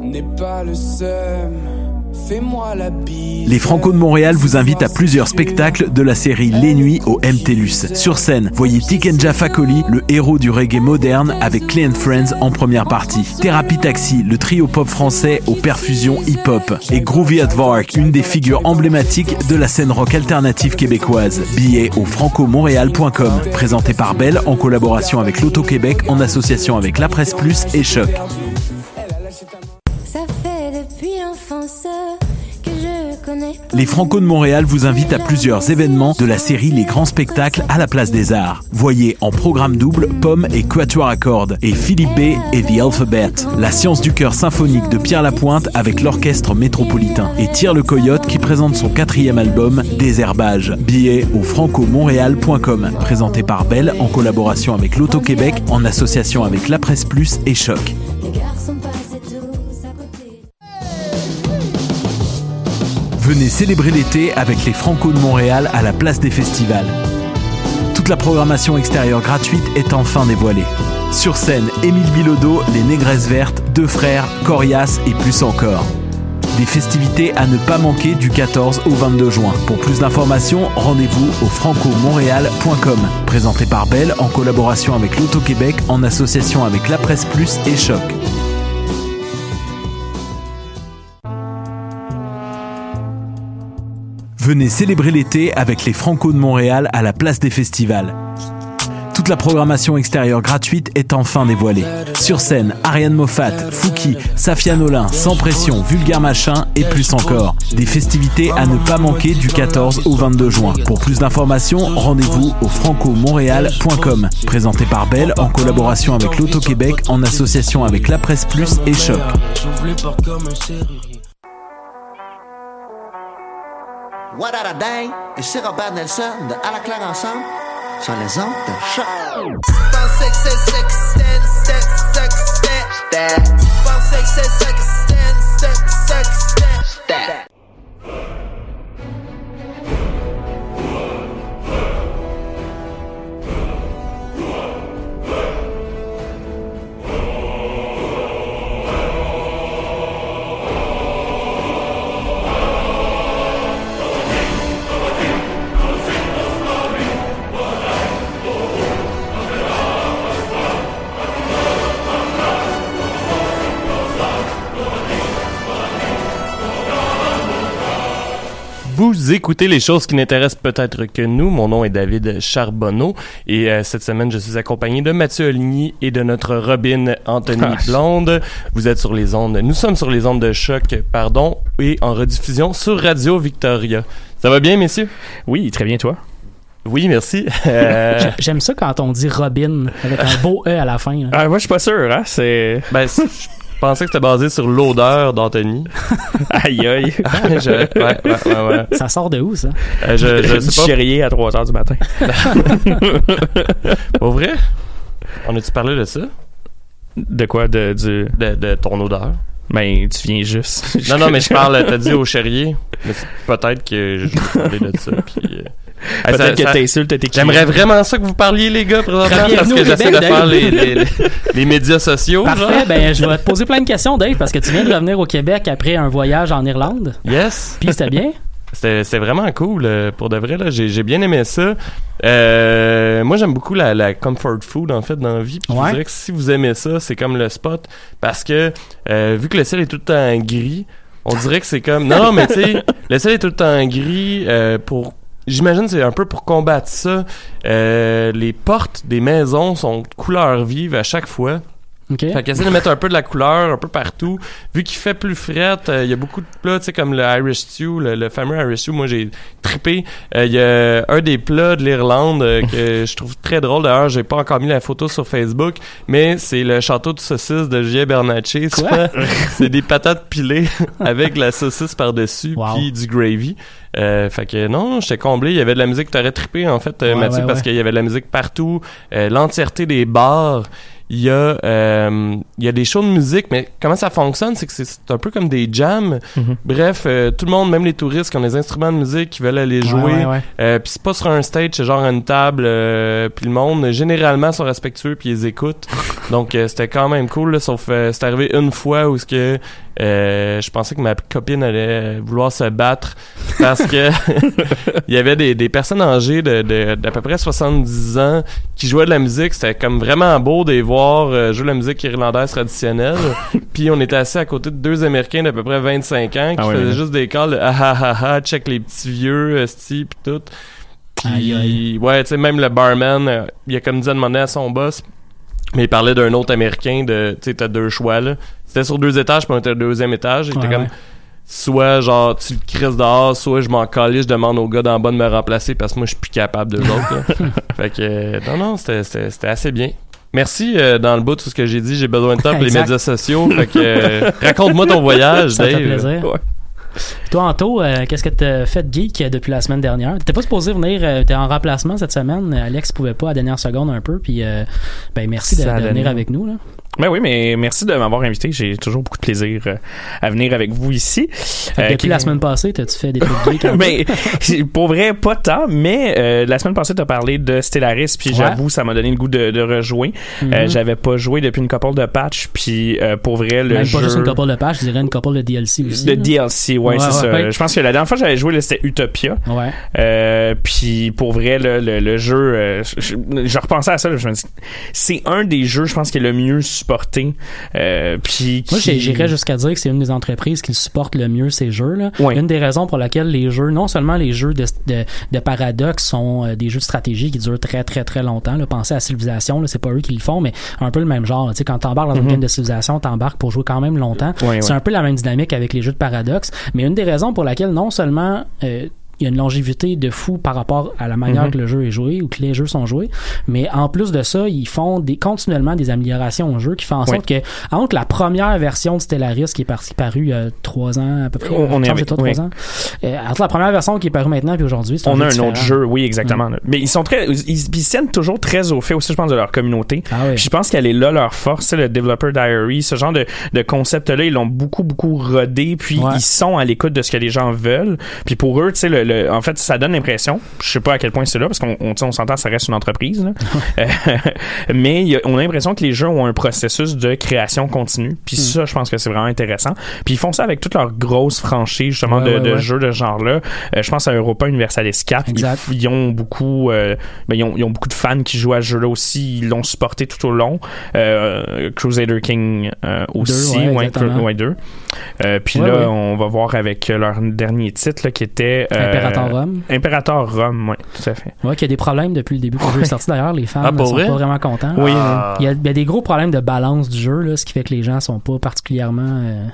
N'est pas le seul. Les Franco de Montréal vous invitent à plusieurs spectacles de la série Les Nuits au MTLUS. Sur scène, voyez Tikenja Fakoli, le héros du reggae moderne avec Clay Friends en première partie. Thérapie Taxi, le trio pop français aux perfusions hip-hop. Et Groovy Advark, une des figures emblématiques de la scène rock alternative québécoise. Billets au francomontréal.com. Présenté par Belle en collaboration avec l'Auto-Québec en association avec La Presse Plus et Choc. Les Franco de Montréal vous invitent à plusieurs événements de la série Les Grands Spectacles à la Place des Arts. Voyez en programme double Pomme et Quatuor à cordes et Philippe B et The Alphabet. La science du cœur symphonique de Pierre Lapointe avec l'orchestre métropolitain. Et Tire le Coyote qui présente son quatrième album Désherbage. Billets au francomontréal.com. Présenté par Belle en collaboration avec l'Auto-Québec en association avec La Presse Plus et Choc. Venez célébrer l'été avec les Franco de Montréal à la place des festivals. Toute la programmation extérieure gratuite est enfin dévoilée. Sur scène, Émile Bilodeau, Les Négresses Vertes, Deux Frères, Corias et plus encore. Des festivités à ne pas manquer du 14 au 22 juin. Pour plus d'informations, rendez-vous au francomontréal.com. Présenté par Belle en collaboration avec l'Auto-Québec en association avec La Presse Plus et Choc. Venez célébrer l'été avec les Franco de Montréal à la place des festivals. Toute la programmation extérieure gratuite est enfin dévoilée. Sur scène, Ariane Moffat, Fouki, Safia Nolin, Sans Pression, Vulgaire Machin et plus encore. Des festivités à ne pas manquer du 14 au 22 juin. Pour plus d'informations, rendez-vous au francomontréal.com. Présenté par Belle en collaboration avec l'Auto-Québec en association avec La Presse Plus et Choc. What dang! Ici Robert Nelson de À la claire ensemble sur les ondes de choc. Vous écoutez les choses qui n'intéressent peut-être que nous. Mon nom est David Charbonneau et euh, cette semaine, je suis accompagné de Mathieu Oligny et de notre Robin Anthony Ah. Blonde. Vous êtes sur les ondes. Nous sommes sur les ondes de choc, pardon, et en rediffusion sur Radio Victoria. Ça va bien, messieurs? Oui, très bien, toi. Oui, merci. Euh, J'ai- J'aime ça quand on dit Robin avec un beau E à la fin. là. Ah, moi, je suis pas sûr, hein. C'est. ben, pensais que c'était basé sur l'odeur d'Anthony. Aïe, aïe. Je- ouais, ouais, ouais, ouais. Ça sort de où, ça? Euh, je, je Du sais pas. chérier à 3 h du matin. Pour vrai? On a-tu parlé de ça? De quoi? De, du... De, de ton odeur? Ben, tu viens juste. Non, non, mais je parle, t'as dit au c'est peut-être que je parlais de ça. Puis, euh, ça- Peut-être que ça- t'insultes tes clients. J'aimerais vraiment ça que vous parliez, les gars, présentement, parce que j'essaie de faire les, les, les- les médias sociaux. Parfait, genre. ben je vais te poser plein de questions, Dave, parce que tu viens de revenir au Québec après un voyage en Irlande. Yes. Puis c'était bien. C'était vraiment cool, euh, pour de vrai. là. J'ai j'ai bien aimé ça. Euh, moi, j'aime beaucoup la, la comfort food, en fait, dans la vie. Puis je Ouais. dirais que si vous aimez ça, c'est comme le spot. Parce que, euh, vu que le ciel est tout le temps gris, on dirait que c'est comme... Non, non, mais tu sais, le ciel est tout le temps gris euh, pour... J'imagine que c'est un peu pour combattre ça. Euh, les portes des maisons sont de couleur vive à chaque fois. OK. Fait qu'essaie de mettre un peu de la couleur un peu partout. Vu qu'il fait plus fret, euh, il y a beaucoup de plats, tu sais, comme le Irish Stew, le, le fameux Irish Stew. Moi, j'ai trippé. Euh, Il y a un des plats de l'Irlande euh, que je trouve très drôle. D'ailleurs, j'ai pas encore mis la photo sur Facebook, mais c'est le château de saucisse de Julien Bernatchez. C'est des patates pilées avec la saucisse par-dessus, Wow. puis du gravy. Euh, fait que non, j'étais comblé. Il y avait de la musique. T'aurais trippé, en fait, euh, Ouais, Mathieu, ouais, parce ouais. qu'il y avait de la musique partout. Euh, L'entièreté des bars il y a euh, il y a des shows de musique, mais comment ça fonctionne, c'est que c'est- un peu comme des jams. Mhm. Bref, euh, tout le monde, même les touristes qui ont des instruments de musique, qui veulent aller jouer. Euh, puis c'est pas sur un stage, c'est genre une table. euh, puis le monde, généralement, sont respectueux puis ils écoutent. Donc euh, c'était quand même cool. Là, sauf euh, c'est arrivé une fois où ce que euh, je pensais que ma copine allait vouloir se battre parce que il y avait des, des personnes âgées de, de- d'à peu près 70 ans qui jouaient de la musique. C'était comme vraiment beau de les voir euh, jouer de la musique irlandaise traditionnelle. Puis on était assis à côté de deux Américains d'à peu près 25 ans qui Ah faisaient juste des calls de ah ah ah ah, check les petits vieux, tout. Aïe, Puis, ouais, tu sais, même le barman, euh, il a comme dit à demander à son boss, mais il parlait d'un autre Américain de, tu sais, t'as deux choix, là. C'était sur deux étages, puis on était au deuxième étage. Il était Ouais, comme, ouais. soit genre, tu le crises dehors, soit je m'en calais, je demande au gars d'en bas de me remplacer parce que moi, je suis plus capable de l'autre. Fait que, euh, non, non, c'était, assez bien. Merci euh, dans le bout de tout ce que j'ai dit. J'ai besoin de top les Exact. médias sociaux. Fait que, euh, raconte-moi ton voyage, Ça me fait Dave. plaisir. Ouais. Toi, Anto, euh, qu'est-ce que t'as fait de geek euh, depuis la semaine dernière? T'étais pas supposé venir, euh, t'es en remplacement cette semaine. Alex pouvait pas à la dernière seconde un peu, puis euh, ben merci de, de venir avec nous. Là. Ben oui, mais merci de m'avoir invité. J'ai toujours beaucoup de plaisir euh, à venir avec vous ici. Euh, depuis qui- la semaine passée, t'as-tu fait des trucs mais pour vrai, pas tant, mais euh, la semaine passée, tu as parlé de Stellaris, puis Ouais. j'avoue, ça m'a donné le goût de, de rejouer. Mhm. Euh, J'avais pas joué depuis une couple de patch, puis euh, pour vrai, le Même jeu... pas juste une couple de pages, je dirais une couple de DLC aussi. de là. DLC, ouais, Ouais, c'est ouais, ça. ouais. Je pense que la dernière fois que j'avais joué, c'était Utopia. Ouais. Euh, puis pour vrai, là, le, le jeu, euh, je, je- je repensais à ça, là, je me dis, c'est un des jeux, je pense, qui est le mieux Euh, puis Moi, qui- j'irais jusqu'à dire que c'est une des entreprises qui supporte le mieux ces jeux-là. Ouais. Une des raisons pour laquelle les jeux, non seulement les jeux de, de, de Paradox sont euh, des jeux de stratégie qui durent très très très longtemps. Là. Pensez à Civilization, là, c'est pas eux qui le font, mais un peu le même genre. là. Tu sais, quand t'embarques dans une Mhm. game de Civilization, t'embarques pour jouer quand même longtemps. C'est un peu la même dynamique avec les jeux de Paradox. Mais une des raisons pour laquelle non seulement euh, il y a une longévité de fou par rapport à la manière Mhm. que le jeu est joué ou que les jeux sont joués. Mais en plus de ça, ils font des, continuellement des améliorations au jeu qui font en sorte que entre la première version de Stellaris qui est partie paru il y a trois ans à peu près, On- est avec- toi, trois oui. ans. Euh, entre la première version qui est parue maintenant puis aujourd'hui, c'est on a un différent. autre jeu, oui, exactement. Mais ils sont très, ils, ils tiennent toujours très au fait aussi, je pense, de leur communauté. Ah oui. Je pense qu'elle est là leur force, c'est le Developer Diary, ce genre de, de concept-là, ils l'ont beaucoup, beaucoup rodé, puis Ouais. ils sont à l'écoute de ce que les gens veulent. Puis pour eux, tu sais, le, le- en fait, ça donne l'impression, je sais pas à quel point c'est là, parce qu'on on, on s'entend, ça reste une entreprise, là. Euh, mais il y a- on a l'impression que les jeux ont un processus de création continue, puis Hmm. ça, je pense que c'est vraiment intéressant. Puis ils font ça avec toutes leurs grosses franchises, justement, Ouais, de, ouais, de ouais. jeux de ce genre-là. Euh, je pense à Europa Universalis 4. Ils, Exact. ils ont beaucoup, euh, ben, ils, ont, ils ont beaucoup de fans qui jouent à ce jeu-là aussi. Ils l'ont supporté tout au long. Euh, Crusader King aussi, ouais, ouais, deux. Puis là, on va voir avec leur dernier titre là, qui était euh, Imperator Rome. Imperator Rome, oui, tout à fait. Ouais, qui a des problèmes depuis le début que le jeu est sorti d'ailleurs. Les fans Ah, ne sont vrai? pas vraiment contents. Oui, Ah. Il y, a, il y a des gros problèmes de balance du jeu, là, ce qui fait que les gens sont pas particulièrement euh,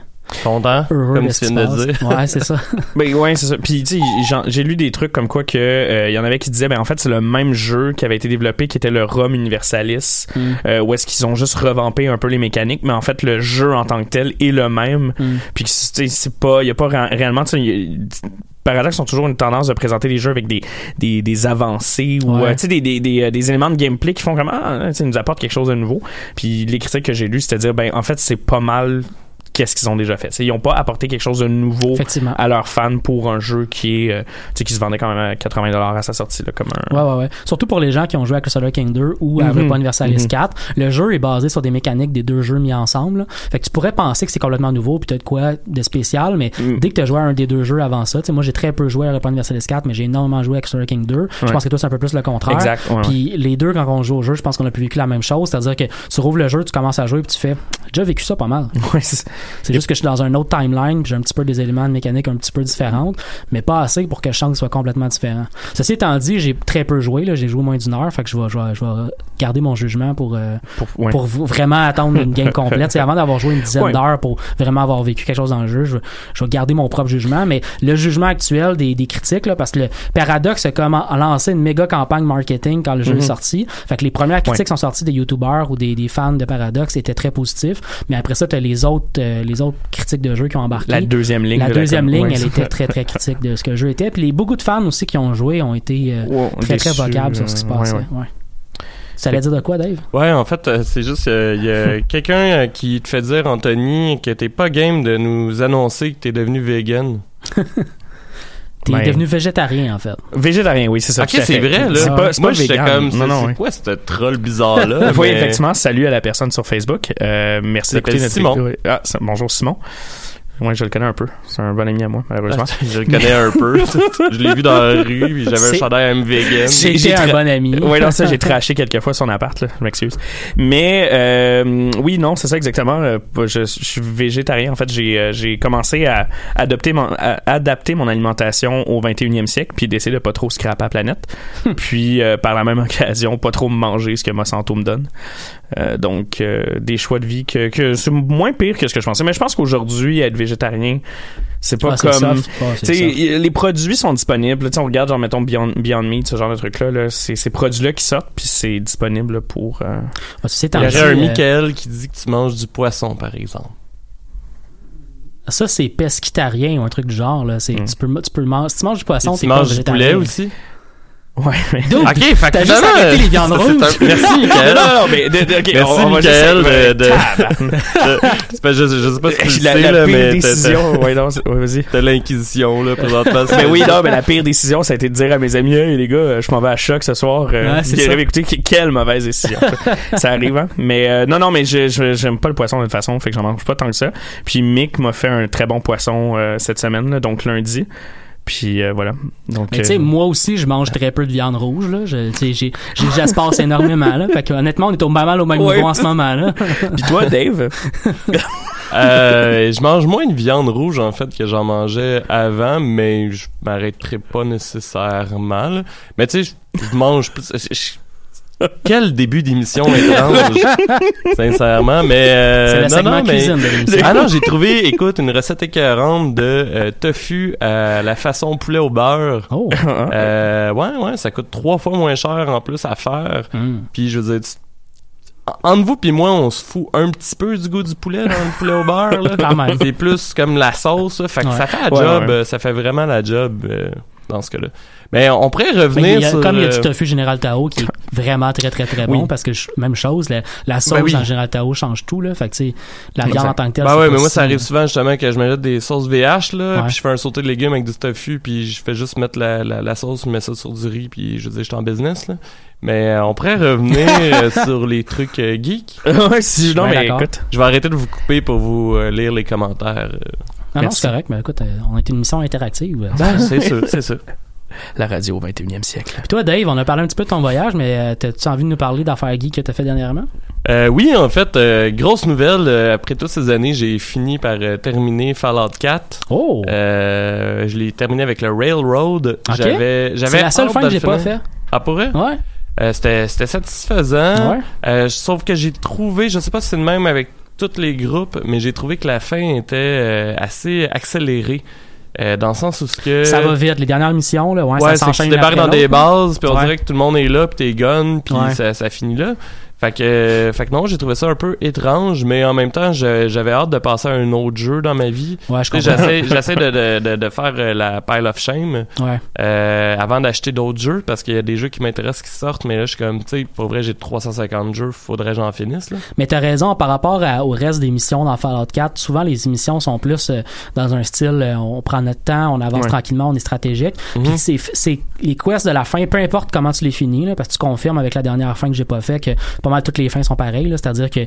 Content, heureux comme tu viens de dire. Ouais, c'est ça. Ben ouais, c'est ça. Puis tu sais, j'ai lu des trucs comme quoi que euh, il y en avait qui disaient ben en fait c'est le même jeu qui avait été développé qui était le Rome Universalis Mm. euh, où est-ce qu'ils ont juste revampé un peu les mécaniques mais en fait le jeu en tant que tel est le même. Mm. Puis que, tu sais, c'est pas il y a pas ré- réellement tu sais, il y a- Paradox ont toujours une tendance de présenter les jeux avec des, des, des avancées ou Ouais. euh, tu sais, des, des, des, euh, des éléments de gameplay qui font vraiment ah, tu sais, nous apportent quelque chose de nouveau. Puis les critiques que j'ai lues, c'était dire ben en fait c'est pas mal qu'est-ce qu'ils ont déjà fait. Tu sais, ils ont pas apporté quelque chose de nouveau à leurs fans pour un jeu qui est euh, qui se vendait quand même à 80 dollars à sa sortie là, comme un Ouais, ouais, ouais. Surtout pour les gens qui ont joué à Crusader King 2 ou à Mhm. Europa Universalis Mhm. 4. Le jeu est basé sur des mécaniques des deux jeux mis ensemble. là. Fait que tu pourrais penser que c'est complètement nouveau, puis peut-être quoi de spécial, mais Mm. dès que tu as joué à un des deux jeux avant ça, moi j'ai très peu joué à Europa Universalis 4, mais j'ai énormément joué à Crusader King 2. Je pense que toi c'est un peu plus le contraire. exact. Puis les deux, quand on joue au jeu, je pense qu'on a pu vécu la même chose. C'est-à-dire que tu rouvres le jeu, tu commences à jouer, puis tu fais J'ai déjà vécu ça pas mal. C'est- juste que je suis dans un autre timeline, puis j'ai un petit peu des éléments de mécanique un petit peu différents, mais pas assez pour que ce soit complètement différent. Ceci étant dit, j'ai très peu joué, j'ai joué moins d'une heure, fait que je vais, je vais, je vais garder mon jugement pour, euh, pour, ouais. pour v- vraiment attendre une game complète. C'est avant d'avoir joué une dizaine Ouais. d'heures pour vraiment avoir vécu quelque chose dans le jeu, je, vais- je vais garder mon propre jugement, mais le jugement actuel des, des critiques, là, parce que le Paradox a comme a lancé une méga campagne marketing quand le jeu est sorti. Fait que les premières critiques sont sorties des youtubeurs ou des, des fans de Paradox étaient très positifs, mais après ça, t'as les autres, euh, les autres critiques de jeu qui ont embarqué. la deuxième ligne La de deuxième ligne, elle était très très critique de ce que le jeu était. Puis les beaucoup de fans aussi qui ont joué ont été euh, très très vocables sur ce qui se euh, passait. ouais, ouais. ouais. Tu allais dire de quoi, Dave? Ouais, en fait, euh, c'est juste, euh, il y a quelqu'un euh, qui te fait dire, Anthony, que t'es pas game de nous annoncer que t'es devenu vegan. T'es Ben, devenu végétarien, en fait. Végétarien, oui, c'est ça. ok, c'est vrai, là. C'est pas, c'est Moi, j'étais comme, non, c'est non, c'est ouais. quoi ce troll bizarre-là? Oui, mais- effectivement, salut à la personne sur Facebook. Euh, merci d'écouter notre Simon. Ah, bonjour Simon. Moi, je le connais un peu. C'est un bon ami à moi, malheureusement. je le connais un peu. je l'ai vu dans la rue, puis j'avais un chandail M vegan. J'ai- un bon ami. Oui, non, ça, j'ai trashé quelques fois son appart, là. Je m'excuse. Mais, euh, oui, non, c'est ça exactement. Euh, Je, je suis végétarien. En fait, j'ai, euh, j'ai commencé à adopter mon, à adapter mon alimentation au 21e siècle, puis d'essayer de pas trop scraper la planète. puis, euh, par la même occasion, pas trop me manger ce que Monsanto me donne. Euh, donc, euh, des choix de vie que, que c'est moins pire que ce que je pensais. Mais je pense qu'aujourd'hui, être végétarien, c'est pas Ah, comme... soft. Ah, y- les produits sont disponibles. On regarde, genre, mettons, Beyond, Beyond Meat, ce genre de trucs-là. Là, c'est ces produits-là qui sortent, puis c'est disponible pour... euh, Ah, Il y aurait un euh, Michael qui dit que tu manges du poisson, par exemple. Ça, c'est pesquitarien ou un truc du genre. Là. C'est, Mm. tu, peux, tu peux le manger. Si tu manges du poisson, tu manges du poulet aussi? Ouais, mais... Dude, Ok, fait que t'as juste arrêté les viandes rouges. un- Merci, Michael. non, non, mais... de- de- ok, Merci, on, on va Michael, juste- de- pas- je, je sais pas si tu le la, sais, la là, pire mais t'as- décision... ouais, non, ouais, vas-y. t'as l'inquisition, là, présentement. Mais oui, non, mais la pire décision, ça a été de dire à mes amis, hey, les gars, je m'en vais à choc ce soir. Euh, Ouais, écoutez, que- quelle mauvaise décision. ça arrive, hein. Mais euh, non, non, mais je, je- j'aime pas le poisson de toute façon, fait que j'en mange pas tant que ça. Puis Mick m'a fait un très bon poisson euh, cette semaine, là, donc lundi. Puis euh, voilà. Donc, Mais tu sais, euh, moi aussi, je mange très peu de viande rouge. Là. Je, j'ai, énormément. Là. Fait que, honnêtement, on est au, pas mal au même Ouais. niveau en ce moment. Là. Puis toi, Dave, Euh, je mange moins de viande rouge, en fait, que j'en mangeais avant, mais je m'arrêterai pas nécessairement, là. Mais tu sais, je mange plus... je- Quel début d'émission étrange, sincèrement, mais... euh, c'est non, non, mais... de l'émission. Ah non, j'ai trouvé, écoute, une recette écœurante de euh, tofu à la façon poulet au beurre. Oh. Euh, ouais, ouais, ça coûte trois fois moins cher en plus à faire. Hmm. Puis je veux dire, entre vous puis moi, on se fout un petit peu du goût du poulet dans le poulet au beurre. Là. C'est plus comme la sauce. Fait que Ouais. ça fait la Ouais, job. ouais. Ça fait vraiment la job euh, dans ce cas-là. Mais on pourrait Mais revenir il y a- sur... comme il y a euh, du tofu Général Tao qui est vraiment très très très bon Oui. parce que je- même chose, la, la sauce Ben oui. dans Général Tao change tout là. Fait que tu sais, la viande en tant que telle. Bah c'est ouais, mais moi ça arrive souvent justement que je me jette des sauces VH là, Ouais. puis je fais un sauté de légumes avec du tofu, puis je fais juste mettre la, la, la sauce, je mets ça sur du riz, puis je dire, je suis en business là. Mais euh, on pourrait revenir euh, sur les trucs euh, geeks. ouais, si, non, Ouais, mais écoute. Je vais arrêter de vous couper pour vous euh, lire les commentaires. euh. Non, non, c'est correct, mais écoute, euh, on est une émission interactive. c'est sûr, c'est sûr. La radio au 21e siècle. Puis toi, Dave, on a parlé un petit peu de ton voyage, mais euh, t'as-tu envie de nous parler d'affaires geeks que t'as fait dernièrement? Euh, oui, en fait, euh, grosse nouvelle. euh, après toutes ces années, j'ai fini par euh, terminer Fallout 4. Oh! Euh, je l'ai terminé avec le Railroad. Ok. J'avais, j'avais c'est la seule fin que j'ai pas fait. Ah, pour vrai? Ouais. Euh, c'était, c'était satisfaisant. Ouais. Euh, sauf que j'ai trouvé, je sais pas si c'est le même avec tous les groupes, mais j'ai trouvé que la fin était euh, assez accélérée. Euh, dans le sens où ce que... Ça va vite. Les dernières missions, là, ouais, Ouais, ça que tu s'enchaîne débarques dans des bases, puis on Ouais. dirait que tout le monde est là, puis t'es gun, puis Ouais. ça, ça finit là. Fait que, euh, fait que non, j'ai trouvé ça un peu étrange, mais en même temps, j'avais hâte de passer à un autre jeu dans ma vie. Ouais. J'essaie, j'essaie de, de, de, de faire euh, la pile of shame Ouais. euh, avant d'acheter d'autres jeux, parce qu'il y a des jeux qui m'intéressent qui sortent, mais là, je suis comme, tu sais, pour vrai, j'ai 350 jeux, faudrait que j'en finisse, là. Mais t'as raison, par rapport à- au reste des missions dans Fallout 4, souvent les émissions sont plus euh, dans un style, euh, on prend notre temps, on avance Ouais. tranquillement, on est stratégique. Mhm. Puis c'est, c'est les quests de la fin, peu importe comment tu les finis, là, parce que tu confirmes avec la dernière fin que j'ai pas fait que pas mal toutes les fins sont pareilles, c'est-à-dire que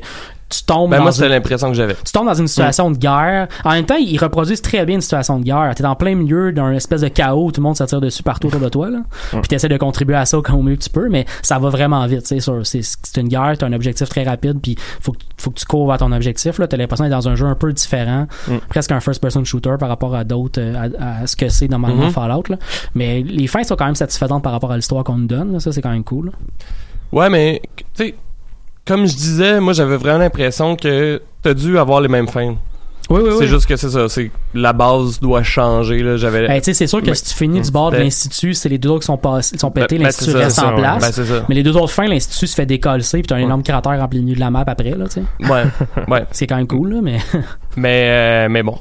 tu tombes Ben, dans moi, une- l'impression que j'avais. tu tombes dans une situation de guerre. En même temps, ils reproduisent très bien une situation de guerre. T'es en plein milieu d'un espèce de chaos où tout le monde se tire dessus partout autour de toi, là. Puis t'essaies de contribuer à ça au mieux que tu peux, mais ça va vraiment vite, C'est, c'est une guerre, t'as un objectif très rapide, puis faut que, faut que tu cours vers ton objectif. T'as l'impression d'être dans un jeu un peu différent, Mm. presque un first-person shooter par rapport à d'autres, euh, à, à ce que c'est normalement Mhm. Fallout, là. Mais les fins sont quand même satisfaisantes par rapport à l'histoire qu'on nous donne, là. Ça, c'est quand même cool, là. Ouais, mais, tu sais, comme je disais, moi, j'avais vraiment l'impression que t'as dû avoir les mêmes fins. Oui, oui, c'est juste que c'est ça, c'est la base doit changer, là. J'avais. Ben, c'est sûr que Mais- si tu finis du bord de Ben- l'institut, c'est les deux autres qui sont, qui sont pétés, Ben- ben, l'institut ça, reste en ça, ouais. place. Ben. Mais les deux autres fins, l'institut se fait décoller, puis t'as un énorme cratère en plein milieu de la map après, là, tu sais. Ouais, ouais. C'est quand même cool, là, mais. Mais, euh, mais bon.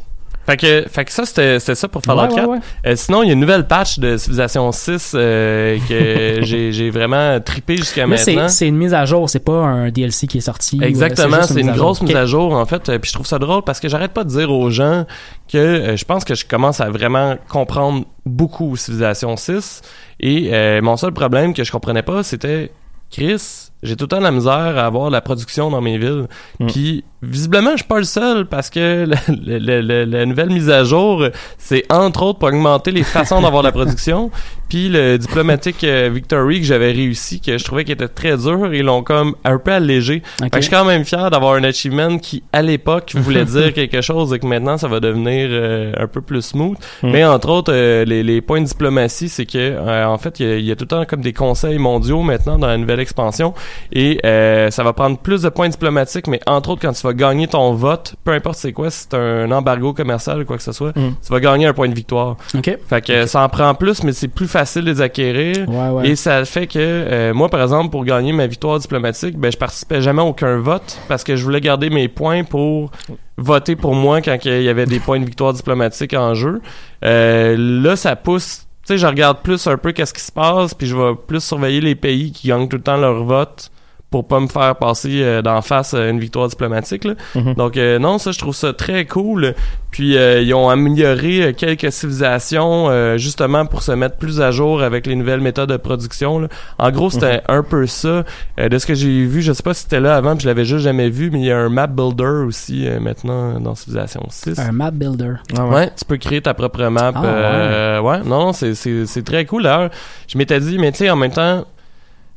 Fait que, fait que ça, c'était c'était ça pour Fallout Ouais, ouais, 4. ouais. Euh, sinon, il y a une nouvelle patch de Civilization 6 euh, que j'ai j'ai vraiment trippé jusqu'à Là, c'est maintenant. c'est une mise à jour, c'est pas un DLC qui est sorti. Exactement, juste c'est une grosse mise à jour en fait. Euh, Puis je trouve ça drôle parce que j'arrête pas de dire aux gens que euh, je pense que je commence à vraiment comprendre beaucoup Civilization 6 et euh, mon seul problème que je comprenais pas c'était Chris, j'ai tout le temps de la misère à avoir la production dans mes villes. Mm. Puis visiblement, je suis pas le seul parce que la nouvelle mise à jour, c'est entre autres pour augmenter les façons d'avoir la production. Puis le diplomatique euh, Victory que j'avais réussi, que je trouvais qu'il était très dur, ils l'ont comme un peu allégé. Ok. Fait que je suis quand même fier d'avoir un achievement qui, à l'époque, voulait dire quelque chose et que maintenant, ça va devenir euh, un peu plus smooth. Mm. Mais entre autres, euh, les, les points de diplomatie, c'est que, euh, en fait, il y, y a tout le temps comme des conseils mondiaux maintenant dans la nouvelle expansion. Et euh, ça va prendre plus de points diplomatiques, mais entre autres, quand tu vas gagner ton vote, peu importe c'est quoi, si c'est un embargo commercial ou quoi que ce soit, Mm. tu vas gagner un point de victoire. Ok. Fait que ça en prend plus, mais c'est plus facile de les acquérir. Ouais, ouais. Et ça fait que euh, moi, par exemple, pour gagner ma victoire diplomatique, ben je participais jamais à aucun vote parce que je voulais garder mes points pour voter pour moi quand il y avait des points de victoire diplomatique en jeu. Euh, là, ça pousse. Tu sais, je regarde plus un peu qu'est-ce qui se passe, puis je vais plus surveiller les pays qui gagnent tout le temps leur vote pour pas me faire passer euh, d'en face euh, une victoire diplomatique. Là. Mhm. Donc euh, non, ça je trouve ça très cool. Puis euh, ils ont amélioré euh, quelques civilisations euh, justement pour se mettre plus à jour avec les nouvelles méthodes de production. là. En gros, c'était un peu ça. Euh, de ce que j'ai vu, je sais pas si c'était là avant, puis je l'avais juste jamais vu, mais il y a un map builder aussi euh, maintenant dans Civilization 6. Un map builder. Ah Ouais. tu peux créer ta propre map. Ah, euh, ouais. non, c'est, c'est, c'est très cool. D'ailleurs, je m'étais dit, mais tu sais, en même temps,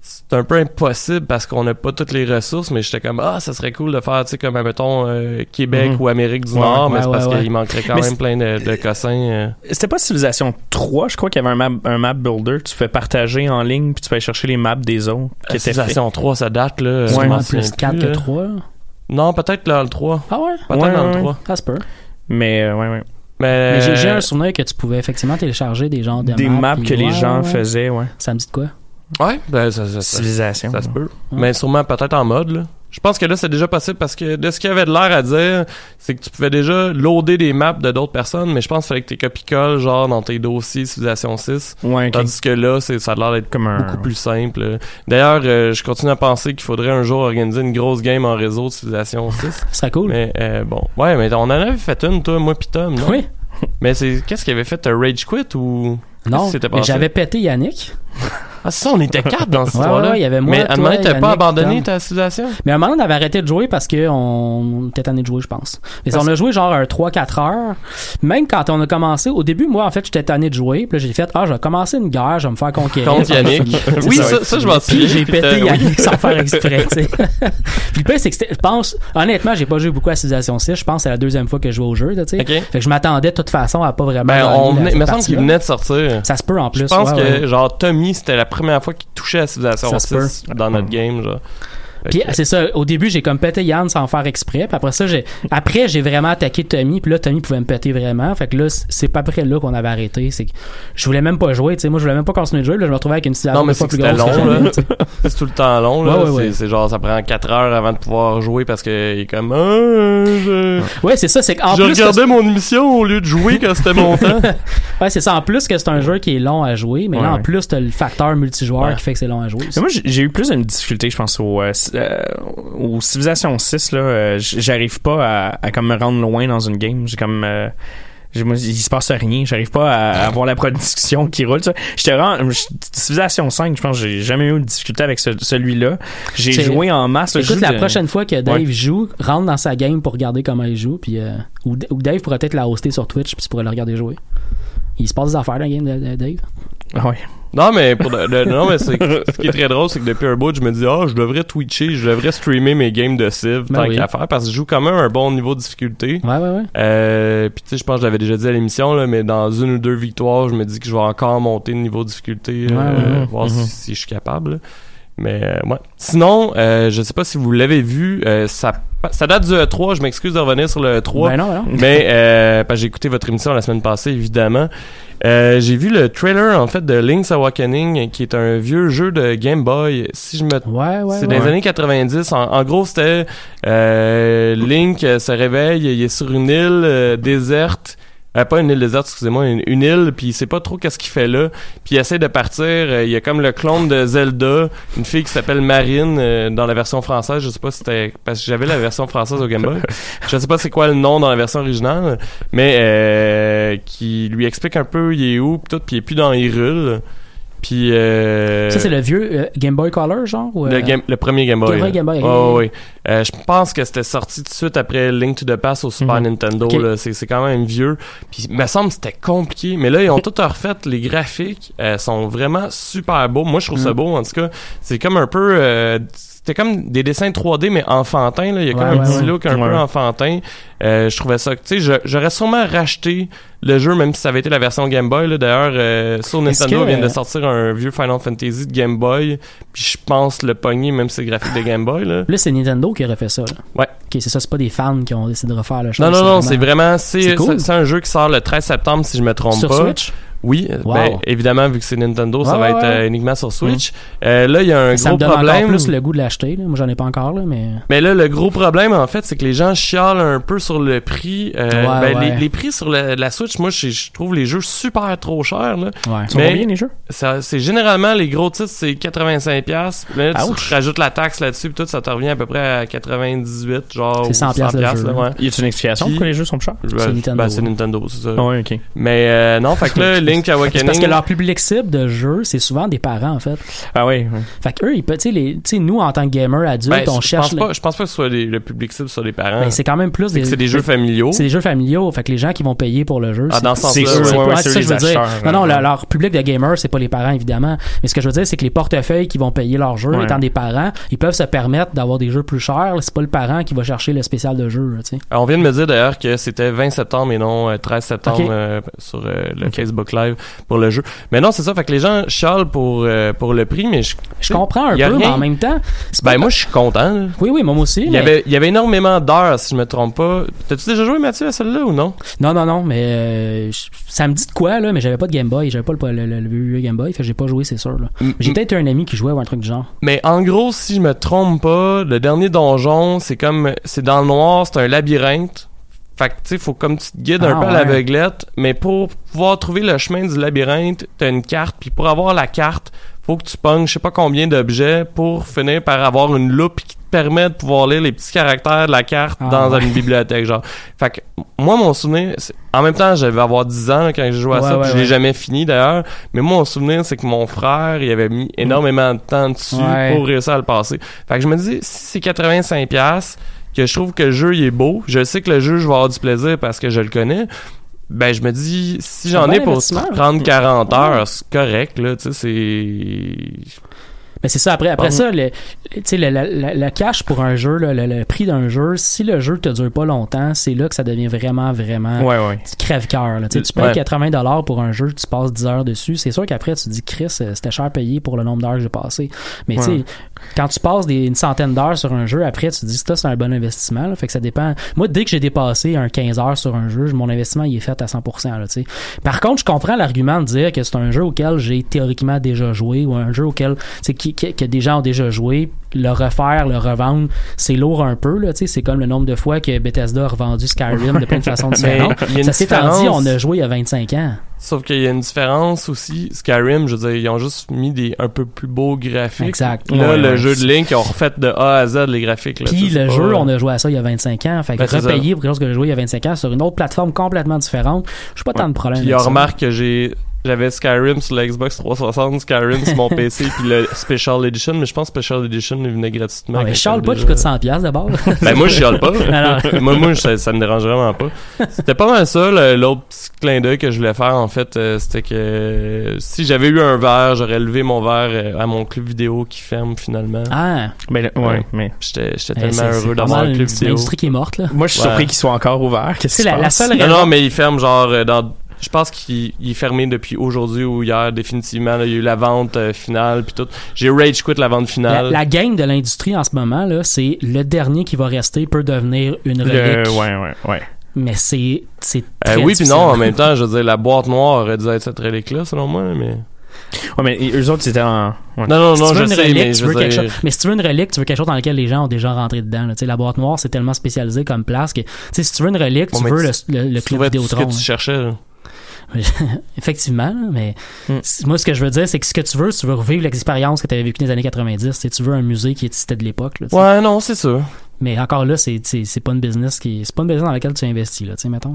c'est un peu impossible parce qu'on n'a pas toutes les ressources, mais j'étais comme, ah, ça serait cool de faire, tu sais, comme, mettons, euh, Québec Mhm. ou Amérique du Ouais, Nord, mais ouais, c'est parce ouais, qu'il manquerait quand Mais même plein de, de cossins. euh. C'était pas Civilization 3, je crois qu'il y avait un map, un map builder. Tu fais partager en ligne, puis tu aller chercher les maps des autres. Qui étaient faits. Civilization 3, ça date, là. Sûrement plus 4 plus, que là. 3. Non, peut-être dans le 3. Ah ouais? Peut-être Ouais, dans ouais, le 3. Ça se peut. Mais, euh, ouais, ouais. Mais, Mais j'ai un souvenir que tu pouvais effectivement télécharger des genres de Des maps. maps puis que les gens ouais. faisaient, ouais. Ça me dit de quoi? Ouais, ben, ça, ça, ça, Civilisation. Ça se peut. Ouais. Mais sûrement peut-être en mode, là. Je pense que là, c'est déjà possible parce que de ce qu'il y avait de l'air à dire, c'est que tu pouvais déjà loader des maps de d'autres personnes, mais je pense qu'il fallait que tu copies-colles, genre, dans tes dossiers Civilization 6. Ouais, ok. Tandis que là, c'est, ça a l'air d'être Comme un. beaucoup plus simple. D'ailleurs, euh, je continue à penser qu'il faudrait un jour organiser une grosse game en réseau de Civilization 6. Ce serait cool. mais euh, bon. Ouais, mais on en avait fait une, toi, moi pis Tom, non? Oui. Mais c'est, qu'est-ce qu'il avait fait? Un Rage Quit ou... Non, mais j'avais pété Yannick. Ah, c'est ça, on était quatre dans cette Ouais, histoire-là. ouais, il y avait moi, mais à un moment donné, t'as pas abandonné Tom. ta civilisation? Mais à un moment, on avait arrêté de jouer parce qu'on on était tanné de jouer, je pense. Mais Parce- on a joué genre un 3-4 heures. Même quand on a commencé, au début, moi, en fait, j'étais tanné de jouer. Puis là, j'ai fait, ah, je vais commencer une guerre, je vais me faire conquérir. Contre Yannick. oui, ça, ça, ouais. ça, je m'en souviens. J'ai pété Yannick sans faire exprès, tu sais. Puis le pire, c'est que c'était- je pense, honnêtement, j'ai pas joué beaucoup à Civilization 6. Je pense que c'est la deuxième fois que je joue au jeu, tu sais. Fait que je m'attendais de toute façon à pas vraiment. Ben, on venait, me semble qu'il venait de sortir. Ça se peut en plus. Je pense ouais, que, genre, Tommy, c'était la première fois qu'il touchait à Civilization Ça se 6 dans notre game, genre. Puis c'est ça, au début, j'ai comme pété Yann sans faire exprès. Puis après ça, j'ai après j'ai vraiment attaqué Tommy, puis là Tommy pouvait me péter vraiment. Fait que là c'est pas après là qu'on avait arrêté, c'est que je voulais même pas jouer, tu sais, moi je voulais même pas continuer de jouer, là je me retrouvais avec une situation c'est plus grosse long, c'est tout le temps long, là. Ouais, ouais, c'est, ouais. c'est genre, ça prend 4 heures avant de pouvoir jouer parce que il est comme, ah, je, Ouais, c'est ça, c'est qu'en je plus que regardais mon émission au lieu de jouer quand c'était mon temps. c'est- ouais, c'est ça en plus que c'est un jeu qui est long à jouer, mais là en plus t'as le facteur multijoueur Ouais. qui fait que c'est long à jouer. Mais moi, j'ai- eu plus une difficulté, je pense, au, euh, euh, au Civilization 6. Là, euh, j'arrive pas à, à comme me rendre loin dans une game. J'ai comme... euh, moi, il se passe rien. J'arrive pas à, à avoir la production qui roule. tu sais. J'étais vraiment... Civilization 5, je pense que j'ai jamais eu de difficulté avec ce- celui-là. J'ai joué en masse. Écoute, la de- prochaine fois que Dave Ouais. joue, rentre dans sa game pour regarder comment il joue, puis euh, ou, ou Dave pourrait peut-être la hoster sur Twitch, puis tu pourrais le regarder jouer. Il se passe des affaires dans la game de, de Dave. Ah ouais. Non, mais pour de- de- non, mais c'est, ce qui est très drôle, c'est que depuis un bout, je me dis, ah, je devrais twitcher, je devrais streamer mes games de Civ Ben tant oui. qu'à faire parce que je joue quand même un bon niveau de difficulté. Ouais, ouais, ouais. Euh, puis tu sais, je pense que je l'avais déjà dit à l'émission, là, mais dans une ou deux victoires, je me dis que je vais encore monter le niveau de difficulté, euh, Ouais, ouais, ouais. voir si, Mhm. si je suis capable. Mais euh, ouais. Sinon, euh, je sais pas si vous l'avez vu, euh, ça, ça date du E3. Je m'excuse de revenir sur le E3. Ben non, ben non. Mais euh, j'ai écouté votre émission la semaine passée, évidemment. Euh, j'ai vu le trailer en fait de Link's Awakening, qui est un vieux jeu de Game Boy. Si je me Ouais, ouais. c'est ouais. des années 90. En, en gros, c'était euh, Link se réveille, il est sur une île euh, déserte. Euh, pas une île déserte, excusez-moi, une, une île, puis il sait pas trop qu'est-ce qu'il fait là. Puis il essaie de partir. euh, il y a comme le clone de Zelda, une fille qui s'appelle Marine euh, dans la version française. Je sais pas si c'était parce que j'avais la version française au Game Boy. Je sais pas c'est quoi le nom dans la version originale, mais euh, qui lui explique un peu il est où, pis tout, puis il est plus dans Hyrule. Puis euh, Ça, c'est le vieux euh, Game Boy Color, genre? Ou, le, euh, game- le premier Game Boy. Game. Game Boy, Oh, oui. Euh, je pense que c'était sorti tout de suite après Link to the Past au Super Mhm. Nintendo. C'est, c'est quand même vieux. Puis il me semble que c'était compliqué. Mais là, ils ont tout refait. Les graphiques euh, sont vraiment super beaux. Moi, je trouve ça Mhm. beau. En tout cas, c'est comme un peu... c'était comme des dessins 3D, mais enfantins. Là. Il y a comme Ouais, un ouais, petit ouais. look un Ouais. peu enfantin. Euh, je trouvais ça... Tu sais, je- j'aurais sûrement racheté le jeu, même si ça avait été la version Game Boy. là. D'ailleurs, euh, sur Nintendo que, vient de sortir un vieux Final Fantasy de Game Boy. Puis je pense le pogner, même si c'est graphique de Game Boy. Là. Là, c'est Nintendo qui a refait ça. là. Ouais. Ok, c'est ça, c'est pas des fans qui ont décidé de refaire le show. Non, non, non, c'est vraiment, cool. c'est un jeu qui sort le 13 septembre, si je me trompe Sur pas. Switch? Oui, Wow. ben, évidemment, vu que c'est Nintendo, ça va ouais, être euh, ouais. uniquement sur Switch. Euh, là, il y a un Ça gros me donne encore problème. plus le goût de l'acheter. Moi, j'en ai pas encore, là, mais... Mais là, le gros problème, en fait, c'est que les gens chialent un peu sur le prix. Euh, Ouais, ben, ouais. Les, les prix sur la, la Switch, moi, je, trouve les jeux super trop chers. Là. Mais- combien les jeux? C'est généralement, les gros titres, c'est 85$. piastres. Mais là, tu Ouch. rajoutes la taxe là-dessus, puis tout, ça te revient à peu près à 98$, genre. C'est ou 100$ piastres le piastres, jeu. là, ouais. Y a-t-il une explication Puis- pourquoi les jeux sont plus chers? Ben, Nintendo, ben, c'est. Nintendo, c'est ça. Ah. Mais euh, non, fait que là, Link Awakening. Parce que leur public cible de jeu, c'est souvent des parents, en fait. Ah ouais. ouais. Fait que eux, ils peuvent, tu sais, nous, en tant que gamers adultes, Ben, on je cherche... pense pas, je pense pas que ce soit les- le public cible sur les parents. Ben, c'est quand même plus que c'est des jeux familiaux. C'est des jeux familiaux, fait que les gens qui vont payer pour le jeu, Ah, c'est- dans ce C'est sens-là, ouais. ouais, ça que je veux dire. Non, non, euh, leur, leur public de gamers, c'est pas les parents, évidemment. Mais ce que je veux dire, c'est que les portefeuilles qui vont payer leur jeu, Ouais. étant des parents, ils peuvent se permettre d'avoir des jeux plus chers. C'est pas le parent qui va chercher le spécial de jeu, là, tu sais. Alors, on vient de me dire d'ailleurs que c'était 20 septembre et non euh, 13 septembre Ok. euh, sur euh, le Facebook Live pour le jeu. Mais non, c'est ça. Fait que les gens chialent pour, euh, pour le prix, mais je, Je comprends un peu, mais en même temps, ben moi, je suis content. là. Oui, oui, moi aussi. Il y, mais- avait, il y avait énormément d'heures, si je me trompe pas. T'as-tu déjà joué, Mathieu, à celle-là ou non? Non, non, non, mais euh, je- ça me dit de quoi, là, mais j'avais pas de Game Boy. J'avais pas le, le, le- le vieux Game Boy, fait que j'ai pas joué, c'est sûr, là. J'ai peut-être un ami qui jouait ou un truc du genre. Mais en gros, si je me trompe pas, le dernier donjon, c'est comme, c'est dans le noir, c'est un labyrinthe. Fait que, tu sais, faut comme tu te guides un Ah, peu à ouais. l'aveuglette, mais pour pouvoir trouver le chemin du labyrinthe, t'as une carte, puis pour avoir la carte, faut que tu pognes je sais pas combien d'objets pour finir par avoir une loupe qui te permet de pouvoir lire les petits caractères de la carte Ah, dans ouais. une bibliothèque, genre. Fait que, moi, mon souvenir, en même temps, j'avais avoir 10 ans là, quand j'ai joué à Ouais, ça, puis je l'ai jamais fini d'ailleurs, mais moi, mon souvenir, c'est que mon frère, il avait mis énormément de temps dessus pour réussir à le passer. Fait que je me dis, si c'est 85$, piastres, que je trouve que le jeu il est beau, je sais que le jeu, je vais avoir du plaisir parce que je le connais. Ben, je me dis, si j'en ai pour investissement. 30-40 heures, c'est correct, là, tu sais, c'est... Mais c'est ça, après, après Bon. ça, le, tu sais, le, le- le- cash pour un jeu, le, le prix d'un jeu, si le jeu te dure pas longtemps, c'est là que ça devient vraiment, vraiment Ouais, ouais. crève-cœur. Tu payes Ouais. 80 dollars pour un jeu, tu passes 10 heures dessus. C'est sûr qu'après, tu te dis, Chris, euh, c'était cher payé pour le nombre d'heures que j'ai passé. Mais tu sais, quand tu passes des, une centaine d'heures sur un jeu, après, tu te dis, ça, c'est un bon investissement. là. Fait que ça dépend. Moi, dès que j'ai dépassé un 15 heures sur un jeu, mon investissement, il est fait à 100%. Là. Par contre, je comprends l'argument de dire que c'est un jeu auquel j'ai théoriquement déjà joué ou un jeu auquel, tu sais, qui, qui- que des gens ont déjà joué. Le refaire, le revendre, c'est lourd un peu. Là, tu sais. c'est comme le nombre de fois que Bethesda a revendu Skyrim de plein de façons différentes. il y a une Ça s'étant dit, différence. on a joué il y a 25 ans. Sauf qu'il y a une différence aussi. Skyrim, je veux dire, ils ont juste mis des un peu plus beaux graphiques. Exact. Là, Ouais, le ouais. jeu de Link, ils ont refait de A à Z les graphiques. Là, Puis le pas- jeu, on a joué à ça il y a 25 ans. Fait que Ben, repayer pour quelque chose que j'ai joué il y a 25 ans sur une autre plateforme complètement différente, je suis pas tant de problème. Puis on ça. remarque que j'ai j'avais Skyrim sur la Xbox 360, Skyrim sur mon PC, puis le Special Edition, mais je pense que Special Edition il venait gratuitement. Ah, mais j'avais pas qui coûte 100$ piastres d'abord. Ben moi je chiale pas. Non, moi moi ça, ça me dérange vraiment pas. C'était pas mal ça le- l'autre petit clin d'œil que je voulais faire en fait, euh, c'était que euh, si j'avais eu un verre, j'aurais levé mon verre euh, à mon club vidéo qui ferme finalement. ah, Ben, là, ouais, Ouais. mais. J'étais j'étais eh, tellement heureux d'avoir une, club vidéo. industrie qui est morte là. Moi, je suis Ouais. surpris qu'ils soient encore ouverts. Qu'est-ce C'est qui se la- seule Non raison- non, mais il ferme genre euh, dans Je pense qu'il il est fermé depuis aujourd'hui ou hier, définitivement. là. il y a eu la vente euh, finale, puis tout. J'ai rage quit la vente finale. la game de l'industrie en ce moment, là, c'est le dernier qui va rester peut devenir une Le- relique. ouais, ouais, ouais. Mais c'est, c'est Euh, oui, puis non, en même temps, je veux dire, la boîte noire aurait dû être cette relique-là, selon moi, mais... Ouais, mais eux autres, c'était en. ouais. Non, non, Si non, je une sais, relique, mais tu je veux veux quelque dire... chose. Mais si tu veux une relique, tu veux quelque chose dans lequel les gens ont déjà rentré dedans. là. Tu sais, la boîte noire, c'est tellement spécialisé comme place que, tu sais, si tu veux une relique, Bon, tu veux le, le, le club trouvais tout ce que Vidéotron. tu cherchais, là. Effectivement, mais Mm. moi, ce que je veux dire, c'est que ce que tu veux, tu veux revivre l'expérience que tu avais vécue dans les années 90. Tu veux un musée qui était de l'époque. Ouais, non, c'est ça. Mais encore là, c'est pas une business qui c'est pas une business dans laquelle tu investis là, tu sais mettons.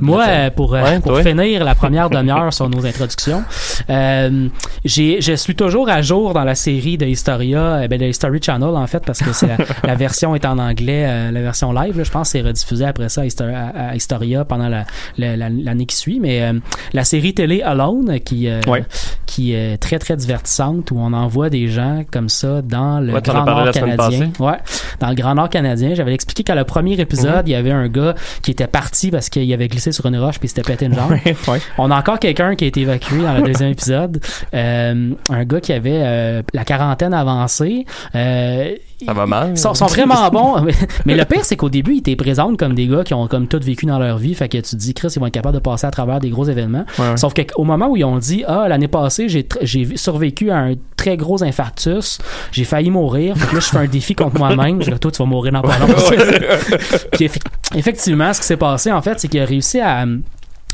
Moi euh, pour euh, Ouais, pour toi? finir la première demi-heure sur nos introductions, euh, je suis toujours à jour dans la série de Historia, euh, ben, de History Channel en fait parce que c'est la, la version est en anglais, euh, la version live là, je pense que c'est rediffusé après ça à Historia, à- à Historia pendant la- la- la- l'année qui suit mais la série télé Alone qui Ouais. qui est très très divertissante où on envoie des gens comme ça dans le Ouais, Grand Nord canadien. Ouais, dans le Grand Nord canadien. J'avais expliqué qu'à le premier épisode, il y avait un gars qui était parti parce qu'il avait glissé sur une roche puis s'était pété une jambe. Ouais, ouais. On a encore quelqu'un qui a été évacué dans le deuxième épisode. Euh, un gars qui avait euh, la quarantaine avancée. Euh, Ça va mal. ils sont, sont vraiment bons. Mais- le pire, c'est qu'au début, ils te présentent comme des gars qui ont comme tout vécu dans leur vie. Fait que tu te dis, Chris, ils vont être capables de passer à travers des gros événements. Ouais. Sauf qu'au moment où ils ont dit, ah, l'année passée, j'ai survécu à un très gros infarctus, j'ai failli mourir. Fait que là, je fais un défi contre moi-même. Je dis, toi, tu vas mourir dans pas longtemps. Puis effectivement, ce qui s'est passé, en fait, c'est qu'il a réussi à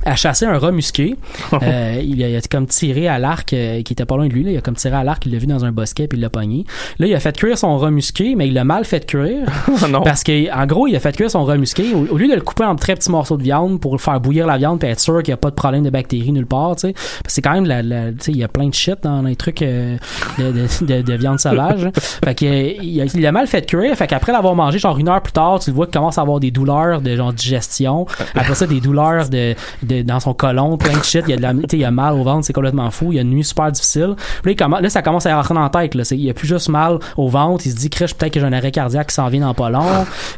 à chasser un rat musqué. Euh, il, a, il a comme tiré à l'arc, euh, qui était pas loin de lui. Là. Il a comme tiré à l'arc, il l'a vu dans un bosquet, puis il l'a pogné. Là, il a fait cuire son rat musqué, mais il l'a mal fait cuire. Non. Parce que en gros, il a fait cuire son rat musqué. Au, au lieu de le couper en très petits morceaux de viande pour le faire bouillir la viande, puis être sûr qu'il n'y a pas de problème de bactéries nulle part, tu sais. C'est quand même la, la- il y a plein de shit dans les trucs euh, de, de, de- de viande sauvage. hein. Fait que euh, il a, il a mal fait cuire. Fait qu'après l'avoir mangé, genre une heure plus tard, tu le vois qu'il commence à avoir des douleurs de genre digestion. Après ça, des douleurs de, de dans son côlon, plein de shit. Il y a de la, il y a mal au ventre, c'est complètement fou. Il y a une nuit super difficile. Puis là, il commen- là, ça commence à rentrer dans la tête. Là. Il y a plus juste mal au ventre. Il se dit, crèche, peut-être que j'ai un arrêt cardiaque qui s'en vient dans pas long.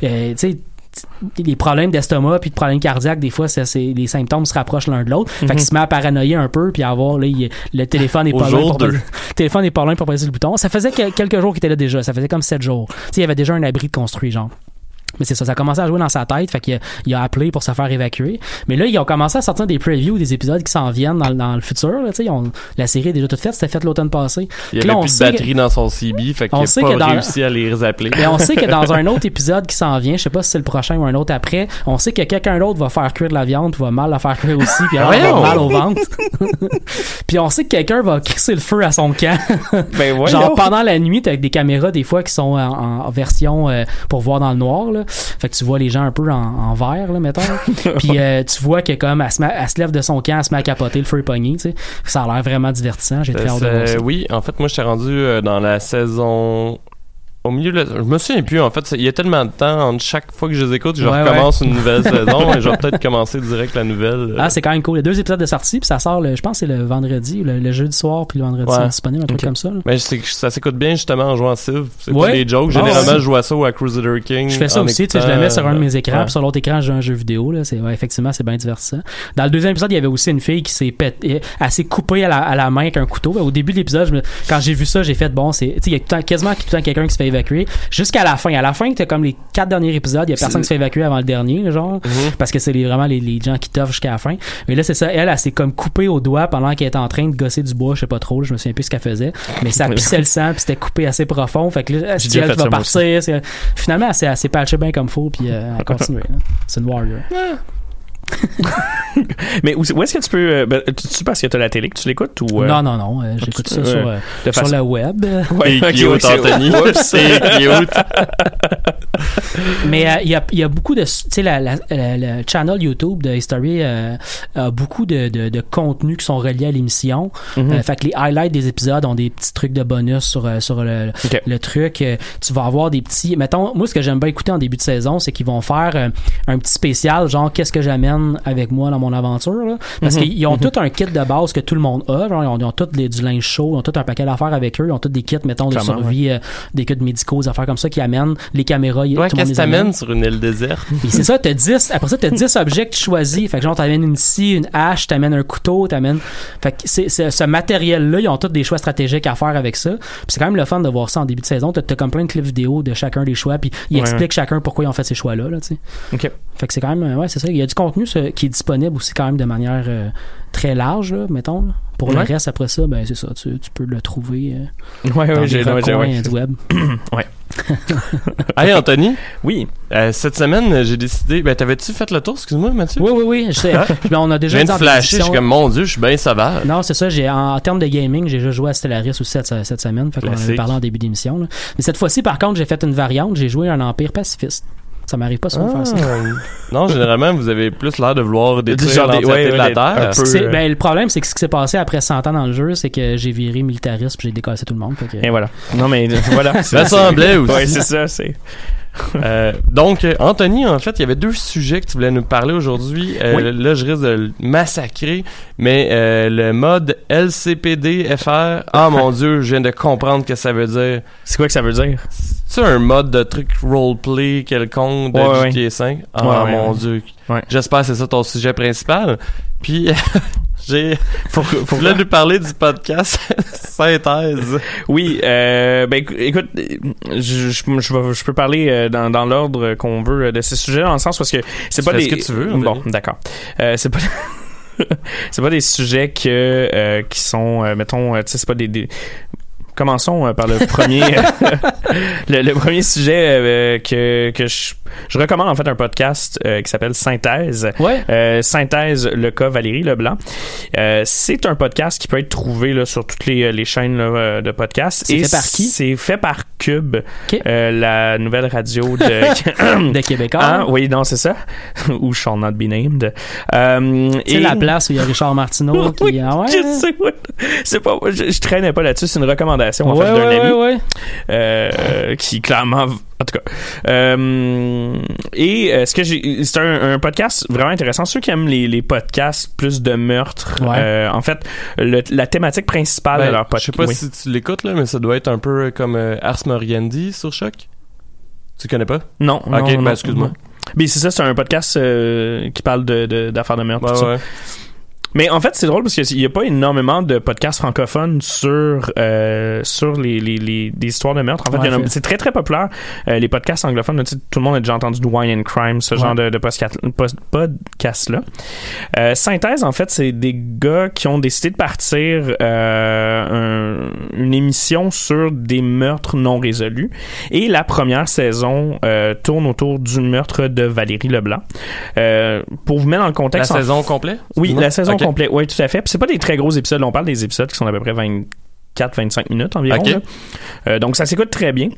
Euh, tu sais, les problèmes d'estomac puis de problèmes cardiaques des fois c'est, les symptômes se rapprochent l'un de l'autre fait qu'il se met à paranoïer un peu puis à avoir là, il- le téléphone est pas loin pour le téléphone est pas loin pour presser le bouton ça faisait que- quelques jours qu'il était là déjà ça faisait comme sept jours tu sais il y avait déjà un abri de construit genre mais c'est ça, ça a commencé à jouer dans sa tête, fait qu'il a, il a appelé pour se faire évacuer. Mais là, ils ont commencé à sortir des previews des épisodes qui s'en viennent dans, le- dans le futur. Là, ils ont- la série est déjà toute faite, c'était fait l'automne passé. Il Là, y avait on plus de que- batterie dans son CB, fait qu'il on a sait pas que dans- réussi à les appeler. Mais on sait que dans un autre épisode qui s'en vient, je sais pas si c'est le prochain ou un autre après, on sait que quelqu'un d'autre va faire cuire de la viande, puis va mal la faire cuire aussi, puis avoir Voyons! mal au ventre. puis on sait que quelqu'un va crisser le feu à son camp. Ben ouais. Genre pendant la nuit, t'as avec des caméras des fois qui sont en, en version euh, pour voir dans le noir. Là. Fait que tu vois les gens un peu en, en vert, là, mettons. Puis euh, tu vois que comme elle se, met- elle se lève de son camp, elle se met à capoter, le feu est pogné. Tu sais. Ça a l'air vraiment divertissant. J'ai très hâte de voir ça. Oui, en fait, moi, j'étais rendu euh, dans la saison. Au milieu de la... Je me souviens plus, en fait. Il y a tellement de temps entre chaque fois que je les écoute, je Ouais, recommence une nouvelle saison et je vais peut-être commencer direct la nouvelle. euh. Ah, c'est quand même cool. Il y a deux épisodes de sortie, puis ça sort, le, je pense, c'est le vendredi, le, le jeudi soir, puis le vendredi, Ouais. c'est disponible, un truc comme ça. là. Mais ça s'écoute bien justement en jouant à Civ. C'est pas des jokes. Ah, Généralement, je joue à ça ou à Crusader King. Je fais ça aussi, tu sais, je le mets sur un de mes écrans, ouais. puis sur l'autre écran, j'ai un jeu vidéo, là. Effectivement, c'est bien divertissant. Dans le deuxième épisode, il y avait aussi une fille qui s'est pété, elle s'est coupée à la, à la main avec un couteau. Au début de l'épisode, je me- quand j'ai vu ça, j'ai fait, bon, c'est, tu sais, il y a tout le temps- quasiment tout le temps quelqu'un qui se fait évacuer. Jusqu'à la fin. À la fin, t'as comme les quatre derniers épisodes, il y a personne qui se fait évacuer avant le dernier, genre. Mhm. Parce que c'est les- vraiment les, les gens qui t'offrent jusqu'à la fin. Mais là, c'est ça. Elle, elle, s'est comme coupée au doigt pendant qu'elle était en train de gosser du bois. Je sais pas trop. je me souviens plus ce qu'elle faisait. Mais ça pissait le sang, puis c'était coupé assez profond. Fait que là, elle déjà elle fait va partir. C'est- Finalement, elle s'est- elle s'est patchée bien comme faut, puis euh, elle a continué. là. C'est une warrior. Mais où, où est-ce que tu peux. euh, ben, tu, tu parce que t'as la télé que tu l'écoutes ou. euh, Non, non, non. euh, J'écoute ça sur, euh, sur façon- le web. Ouais, Et cute, Anthony. Mais euh, il y, a, il y a beaucoup de... Tu sais, la, la- la- le channel YouTube de History euh, a beaucoup de, de, de contenus qui sont reliés à l'émission. Mhm. Euh, fait que les highlights des épisodes ont des petits trucs de bonus sur, sur le, le truc. Tu vas avoir des petits... Mettons, moi, ce que j'aime bien écouter en début de saison, c'est qu'ils vont faire euh, un petit spécial, genre, qu'est-ce que j'amène avec moi dans mon aventure. Là, parce Mhm. qu'ils ont tout un kit de base que tout le monde a. Genre, ils ont, ils ont tout les- du linge chaud, ils ont tout un paquet d'affaires avec eux. Ils ont tous des kits, mettons, de survie, euh, des kits médicaux, des affaires comme ça qui amènent les caméras. Ouais, tout le monde qu'est-ce que t'amènes sur une île déserte? C'est ça, t'as 10, après ça, t'as 10 objets que tu choisis. Fait que genre, t'amènes une scie, une hache, t'amènes un couteau, t'amènes. Fait que c'est, ce matériel-là, ils ont tous des choix stratégiques à faire avec ça. Puis c'est quand même le fun de voir ça en début de saison. T'as, comme plein de clips vidéo de chacun des choix, puis ils Ouais, expliquent chacun pourquoi ils ont fait ces choix-là, là, tu sais. Ok. Fait que c'est quand même, ouais, c'est ça. Il y a du contenu ça, qui est disponible aussi quand même de manière euh, très large, là, mettons. là. Pour Ouais. le reste, après ça, ben c'est ça. Tu, tu peux le trouver euh, Ouais, dans ouais, ouais, recoins ouais. du web. Hey, Anthony, Oui. euh, cette semaine, j'ai décidé. Ben, t'avais-tu fait le tour, excuse-moi, Mathieu? Oui, oui, oui. Je sais. Ah. Ben, on a Je déjà viens dit de flasher, je suis comme, mon Dieu, je suis bien sauvage. Non, c'est ça. J'ai en, en termes de gaming, j'ai déjà joué à Stellaris aussi cette, cette semaine. Fait qu'on en avait parlé en début d'émission. là. Mais cette fois-ci, par contre, j'ai fait une variante. J'ai joué un empire pacifiste. Ça m'arrive pas souvent de faire ça. Ah. non, généralement, vous avez plus l'air de vouloir détruire l'entièreté ouais, de la ouais, Terre. un peu. C'est- euh, ben, le problème, c'est que ce qui s'est passé après 100 ans dans le jeu, c'est que j'ai viré militariste puis j'ai décassé tout le monde. Que- Et voilà. Non, mais voilà. Ça semblait aussi. Ouais, c'est ça, c'est. Euh, donc, euh, Anthony, en fait, il y avait deux sujets que tu voulais nous parler aujourd'hui. Euh, Oui. Là, je risque de le massacrer, mais euh, le mode LCPD-FR, ah mon Dieu, je viens de comprendre ce que ça veut dire. C'est quoi que ça veut dire? C'est un mode de truc roleplay quelconque de Ouais. GTA 5? Ah Ouais, ouais, mon. Dieu. J'espère que c'est ça ton sujet principal. Puis, j'ai... Faut, faut, Je voulais nous parler du podcast Synthèse. Oui, euh, ben écou- écoute, je, je, je, vais- je peux parler euh, dans, dans l'ordre qu'on veut euh, de ces sujets dans le sens parce que c'est pas des ce que tu veux, Bon, d'accord. Euh, c'est pas c'est pas des sujets que euh, qui sont euh, mettons euh, tu sais c'est pas des, des- Commençons euh, par le premier le, premier sujet euh, que, que je, je recommande en fait un podcast euh, qui s'appelle Synthèse. Ouais. Euh, Synthèse, le cas Valérie Leblanc. Euh, c'est un podcast qui peut être trouvé là, sur toutes les, les chaînes là, de podcasts. C'est Et fait par qui? C'est fait par Cube, la nouvelle radio de... De Québécois. Ah, oui, non, c'est ça. Ou shall not be named. C'est la place où il y a Richard Martineau qui. Oui, Ah ouais. je sais, ouais. C'est pas, je, je traînais pas là-dessus. C'est une recommandation en ouais, fait d'un ami qui clairement en tout cas euh, et euh, ce que j'ai c'est un, un podcast vraiment intéressant ceux qui aiment les, les podcasts plus de meurtres Ouais. euh, en fait le- la thématique principale Ben, de leur je podcast sais pas si tu l'écoutes, là, mais ça doit être un peu comme Ars Moriendi sur Choc. Tu connais pas? non Ok, non, ben, excuse-moi. mais c'est ça c'est un podcast qui parle de d'affaires de, meurtre. Ouais. Mais en fait, c'est drôle parce qu'il n'y a pas énormément de podcasts francophones sur euh, sur les, les, les des histoires de meurtre. En fait, Ouais, c'est très très populaire. Euh, les podcasts anglophones, tout le monde a déjà entendu de Wine and Crime, ce Ouais. genre de, de podcast, podcast là. Euh, Synthèse, en fait, c'est des gars qui ont décidé de partir euh, un- une émission sur des meurtres non résolus. Et la première saison euh, tourne autour du meurtre de Valérie Leblanc. Euh, pour vous mettre dans le La contexte, en saison complète? oui, la saison Ok. complète. Oui, tout à fait. Puis c'est pas des très gros épisodes. On parle des épisodes qui sont à peu près 24-25 minutes environ. Euh, donc ça s'écoute très bien.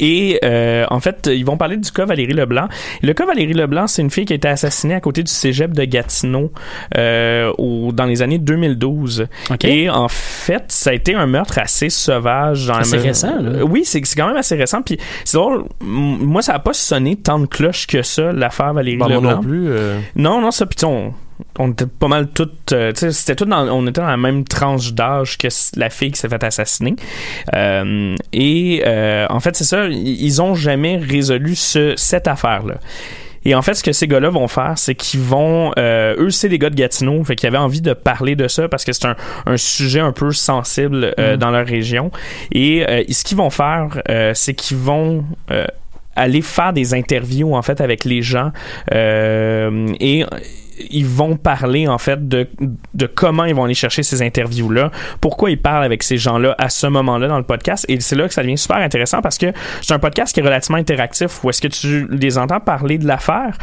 Et euh, en fait, ils vont parler du cas Valérie Leblanc. Le cas Valérie Leblanc, c'est une fille qui a été assassinée à côté du cégep de Gatineau euh, au, dans les années 2012. Ok. Et en fait, ça a été un meurtre assez sauvage. Dans me- récent, là. Oui, c'est c'est quand même assez récent. Puis c'est drôle, moi, ça a pas sonné tant de cloches que ça, l'affaire Valérie Ben, moi Leblanc. non plus. euh, Non, non, ça, puis on, on était pas mal toutes, euh, c'était tout dans, on était dans la même tranche d'âge que la fille qui s'est fait assassiner. Euh, et euh, en fait, c'est ça, ils ont jamais résolu ce, cette affaire-là. Et en fait, ce que ces gars-là vont faire, c'est qu'ils vont... Euh, eux, c'est des gars de Gatineau, fait qu'ils avaient envie de parler de ça parce que c'est un, un sujet un peu sensible euh, dans leur région. Et euh, ce qu'ils vont faire, c'est qu'ils vont... aller faire des interviews en fait avec les gens et ils vont parler en fait de, de comment ils vont aller chercher ces interviews là pourquoi ils parlent avec ces gens là à ce moment là dans le podcast et c'est là que ça devient super intéressant parce que c'est un podcast qui est relativement interactif où est-ce que tu les entends parler de l'affaire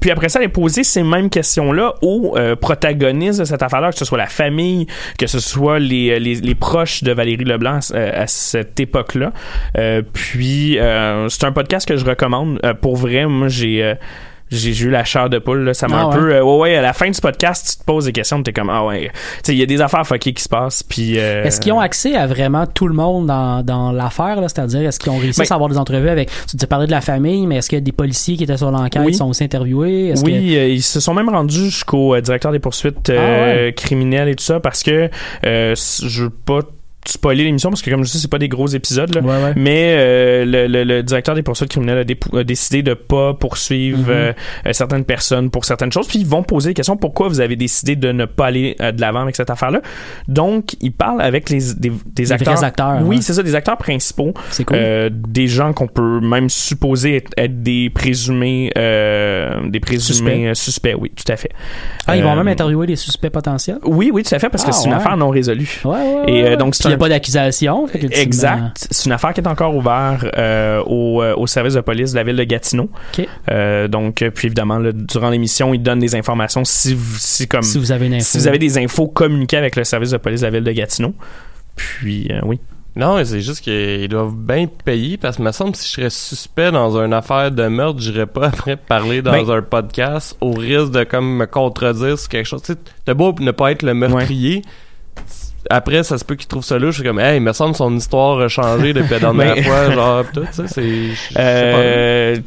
puis après ça, aller poser ces mêmes questions-là aux euh, protagonistes de cette affaire-là, que ce soit la famille, que ce soit les, les, les proches de Valérie Leblanc euh, à cette époque-là. Euh, puis, euh, c'est un podcast que je recommande. Euh, pour vrai, moi, j'ai... j'ai eu la chair de poule. Là. Ça m'a Ah un ouais? peu. euh, ouais, ouais, à la fin du podcast, tu te poses des questions, t'es comme ah ouais. Tu sais, il y a des affaires fuckées qui se passent. Puis. euh, Est-ce qu'ils ont accès à vraiment tout le monde dans, dans l'affaire, là? C'est-à-dire, est-ce qu'ils ont réussi Ben- à avoir des entrevues avec. Tu te parlais de la famille, mais est-ce qu'il y a des policiers qui étaient sur l'enquête Oui. sont aussi interviewés? Est-ce que- Oui, euh, ils se sont même rendus jusqu'au euh, directeur des poursuites Ah ouais. criminelles et tout ça parce que je veux pas spoiler l'émission parce que comme je dis c'est pas des gros épisodes là. Ouais, ouais. Mais euh, le, le- le directeur des poursuites criminelles a, décidé de pas poursuivre Mhm. euh, euh, certaines personnes pour certaines choses. Puis ils vont poser des questions pourquoi vous avez décidé de ne pas aller euh, de l'avant avec cette affaire-là. Donc ils parlent avec les des, des Les acteurs. acteurs, Oui, ouais. c'est ça, des acteurs principaux. C'est cool. Euh, des gens qu'on peut même supposer être, être des présumés euh, des présumés euh, suspects. oui, tout à fait. ah, ils vont même interviewer des suspects potentiels? Oui, oui, tout à fait, parce que Ah, c'est une affaire non résolue. Ouais, ouais. Et, euh, donc, c'est n'y un- a pas d'accusation. Exact. C'est une affaire qui est encore ouverte euh, au, euh, au service de police de la ville de Gatineau. Euh, donc, puis évidemment, là, durant l'émission, ils donnent des informations si, vous- si comme Si vous avez une info. si vous avez des infos communiquées avec le service de police de la ville de Gatineau. Puis euh, oui. Non, c'est juste qu'ils doivent bien payer parce que me semble que si je serais suspect dans une affaire de meurtre, j'irais pas après parler dans Ben- un podcast au risque de comme me contredire sur quelque chose. Tu sais, t'as beau ne pas être le meurtrier. Après, ça se peut qu'ils trouvent ça. Je suis comme, hey, il me semble son histoire a changé depuis la dernière fois, genre, tout, tu sais, c'est.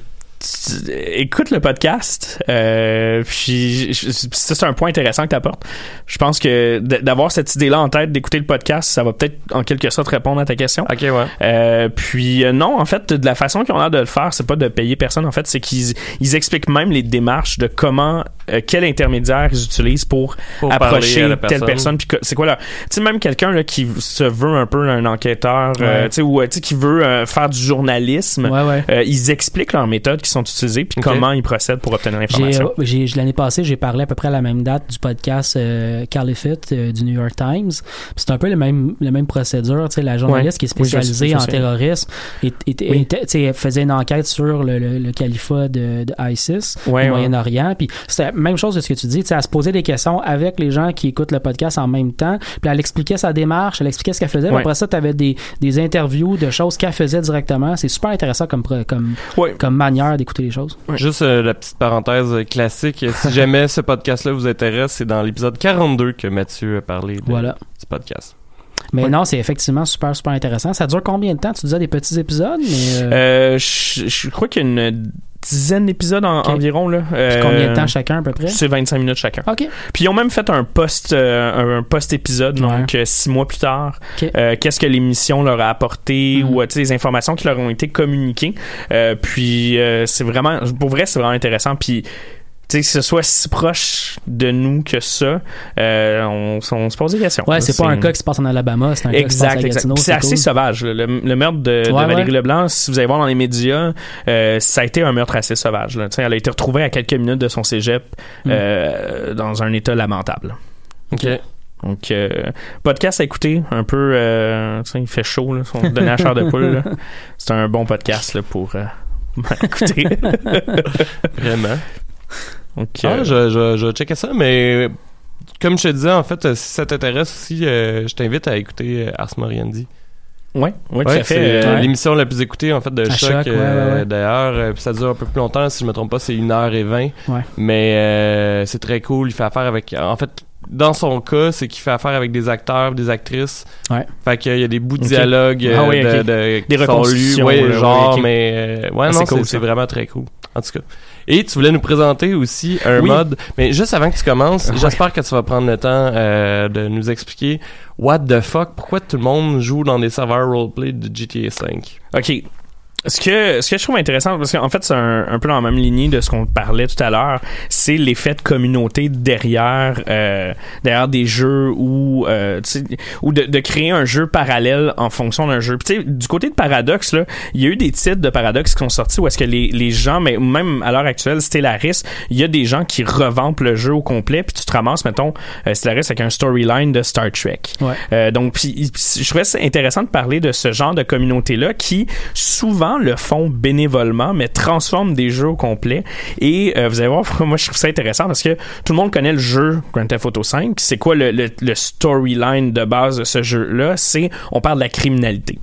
Écoute le podcast. Euh, puis ça c'est un point intéressant que tu apportes. Je pense que d'avoir cette idée-là en tête, d'écouter le podcast, ça va peut-être en quelque sorte répondre à ta question. Ok, ouais. Euh, puis euh, non, en fait, de la façon qu'ils ont l'air de le faire, c'est pas de payer personne. En fait, c'est qu'ils ils expliquent même les démarches de comment, quel intermédiaire ils utilisent pour, Pour approcher telle personne. Puis c'est quoi là Tu sais, même quelqu'un qui se veut un peu un enquêteur, Ouais. tu sais, ou qui veut faire du journalisme. Ouais, ouais. Ils expliquent leurs méthodes qui sont utilisées puis comment ils procèdent pour obtenir l'information. j'ai- l'année passée, j'ai parlé à peu près à la même date du podcast euh, Fit euh, du New York Times. C'est un peu le même, la même procédure. La journaliste Ouais. qui est Oui, je sais, spécialisée en terrorisme et, et- Oui. faisait une enquête sur le, le, le califat de, de ISIS Ouais, au. Moyen-Orient. Puis c'est la même chose de ce que tu dis. Elle se posait des questions avec les gens qui écoutent le podcast en même temps. Puis elle expliquait sa démarche, elle expliquait ce qu'elle faisait. Ouais. Après ça, tu avais des, des interviews de choses qu'elle faisait directement. C'est super intéressant comme, comme, comme manière d'écouter les choses. Juste euh, la petite parenthèse classique. Si jamais ce podcast-là vous intéresse, c'est dans l'épisode 42 que Mathieu a parlé de Voilà. ce podcast. Mais Ouais. non, c'est effectivement super, super intéressant. Ça dure combien de temps? Tu disais des petits épisodes, mais euh, Euh, je, je crois qu'il y a une dizaine d'épisodes en- environ là. Euh, combien de temps chacun à peu près? C'est 25 minutes chacun. OK. Puis ils ont même fait un post euh, un post épisode donc six mois plus tard. Euh, Qu'est-ce que l'émission leur a apporté Mhm. ou les informations qui leur ont été communiquées. Puis c'est vraiment pour vrai c'est vraiment intéressant. Puis que ce soit si proche de nous que ça, euh, on, on se pose des questions. Ouais, c'est pas un cas qui se passe en Alabama, c'est un cas qui se passe Exact, à exact. Gatineau. C'est assez cool. sauvage. là. Le, le meurtre de, de Ouais, Valérie ouais. Leblanc, si vous allez voir dans les médias, euh, ça a été un meurtre assez sauvage. Là. Tu sais, Elle a été retrouvée à quelques minutes de son cégep Mm. euh, dans un état lamentable. Ok. Donc, euh, podcast à écouter, un peu, euh, tu sais, il fait chaud, là, son donner à chair de poule. là. C'est un bon podcast là, pour euh, écouter. Vraiment. Donc, Ah, je, je, je checkais ça, mais comme je te disais, en fait, euh, si ça t'intéresse aussi, euh, je t'invite à écouter euh, Ars Moriendi. ouais, ouais, tout Ouais, fait. c'est euh, euh, l'émission la plus écoutée en fait de À choc, Choc, ouais, euh, ouais, ouais. d'ailleurs euh, puis ça dure un peu plus longtemps si je me trompe pas c'est 1h20 Ouais. mais euh, c'est très cool il fait affaire avec en fait dans son cas c'est qu'il fait affaire avec des acteurs des actrices Ouais. fait qu'il y a des bouts de Ok. dialogue Ah oui, de, ok. de- qui Des sont lus, reconstitutions, ouais, ouais, genre mais euh, ouais Ah, non cool, c'est vraiment très cool en tout cas et tu voulais nous présenter aussi un Oui. mode mais juste avant que tu commences Ouais. j'espère que tu vas prendre le temps euh, de nous expliquer what the fuck pourquoi tout le monde joue dans des serveurs roleplay de GTA 5 OK. Ce que, ce que je trouve intéressant, parce qu'en fait, c'est un, un peu dans la même lignée de ce qu'on parlait tout à l'heure, c'est l'effet de communauté derrière, euh, derrière des jeux ou, euh, ou de, de créer un jeu parallèle en fonction d'un jeu. Puis, tu sais, du côté de Paradox, là, il y a eu des titres de Paradox qui sont sortis où est-ce que les, les gens, mais même à l'heure actuelle, Stellaris, il y a des gens qui revampent le jeu au complet, puis tu te ramasses, mettons, euh, Stellaris avec un storyline de Star Trek. Ouais. Euh, donc, puis, je trouvais ça intéressant de parler de ce genre de communauté-là qui, souvent, gens le font bénévolement, mais transforment des jeux au complet. Et euh, vous allez voir, moi je trouve ça intéressant parce que tout le monde connaît le jeu Grand Theft Auto 5. C'est quoi le, le, le storyline de base de ce jeu-là? C'est on parle de la criminalité.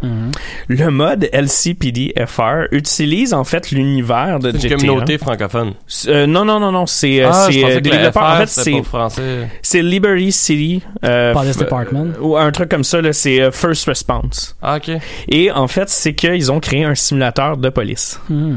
Le mode LCPD-FR utilise en fait l'univers de C'est GTA. une communauté francophone. Euh, non, non, non, non, c'est euh, Ah, euh, En fait, c'est pour français. c'est Liberty City. euh, Police f- Department. ou un truc comme ça, là, c'est First Response. Ah, ok. Et en fait, c'est qu'ils ont créé un simulateur de police. Hmm.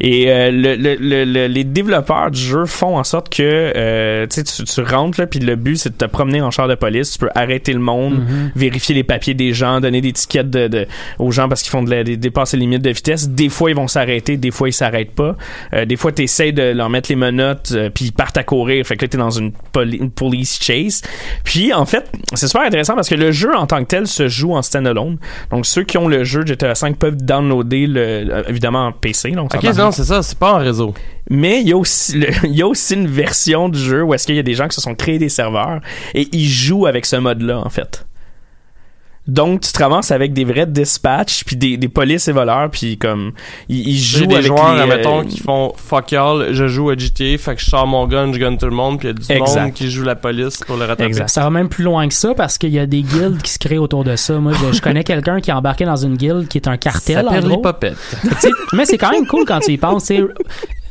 Et euh, le, le- le- le- les développeurs du jeu font en sorte que euh, tu, tu tu rentres puis le but c'est de te promener en char de police. Tu peux arrêter le monde, Mhm. vérifier les papiers des gens, donner des tickets de, de- aux gens parce qu'ils font de la, des, dépasser les limites de vitesse. Des fois ils vont s'arrêter, des fois ils s'arrêtent pas. Euh, des fois tu essaies de leur mettre les menottes, puis ils partent à courir. Fait que là t'es dans une, poli- une police chase. Puis en fait c'est super intéressant parce que le jeu en tant que tel se joue en standalone. Donc ceux qui ont le jeu GTA 5 peuvent downloader le euh, évidemment en PC. Donc Ok, non, c'est ça, c'est pas en réseau. mais il y a aussi le- il y a aussi une version du jeu où est-ce qu'il y a des gens qui se sont créés des serveurs et ils jouent avec ce mode-là en fait. Donc tu te ramasses avec des vrais dispatchs puis des, des polices et voleurs puis comme ils, jouent des avec joueurs, les, euh, admettons, qui font fuck y'all, je joue à GTA, fait que je sors mon gun, je gunne tout le monde, puis il y a du Exact. monde qui joue la police pour le rattraper. Exact. Ça va même plus loin que ça parce qu'il y a des guildes qui se créent autour de ça. Moi, je, je connais quelqu'un qui est embarqué dans une guilde qui est un Ça cartel. en s'appelle gros. les popettes. Mais c'est quand même cool quand tu y penses.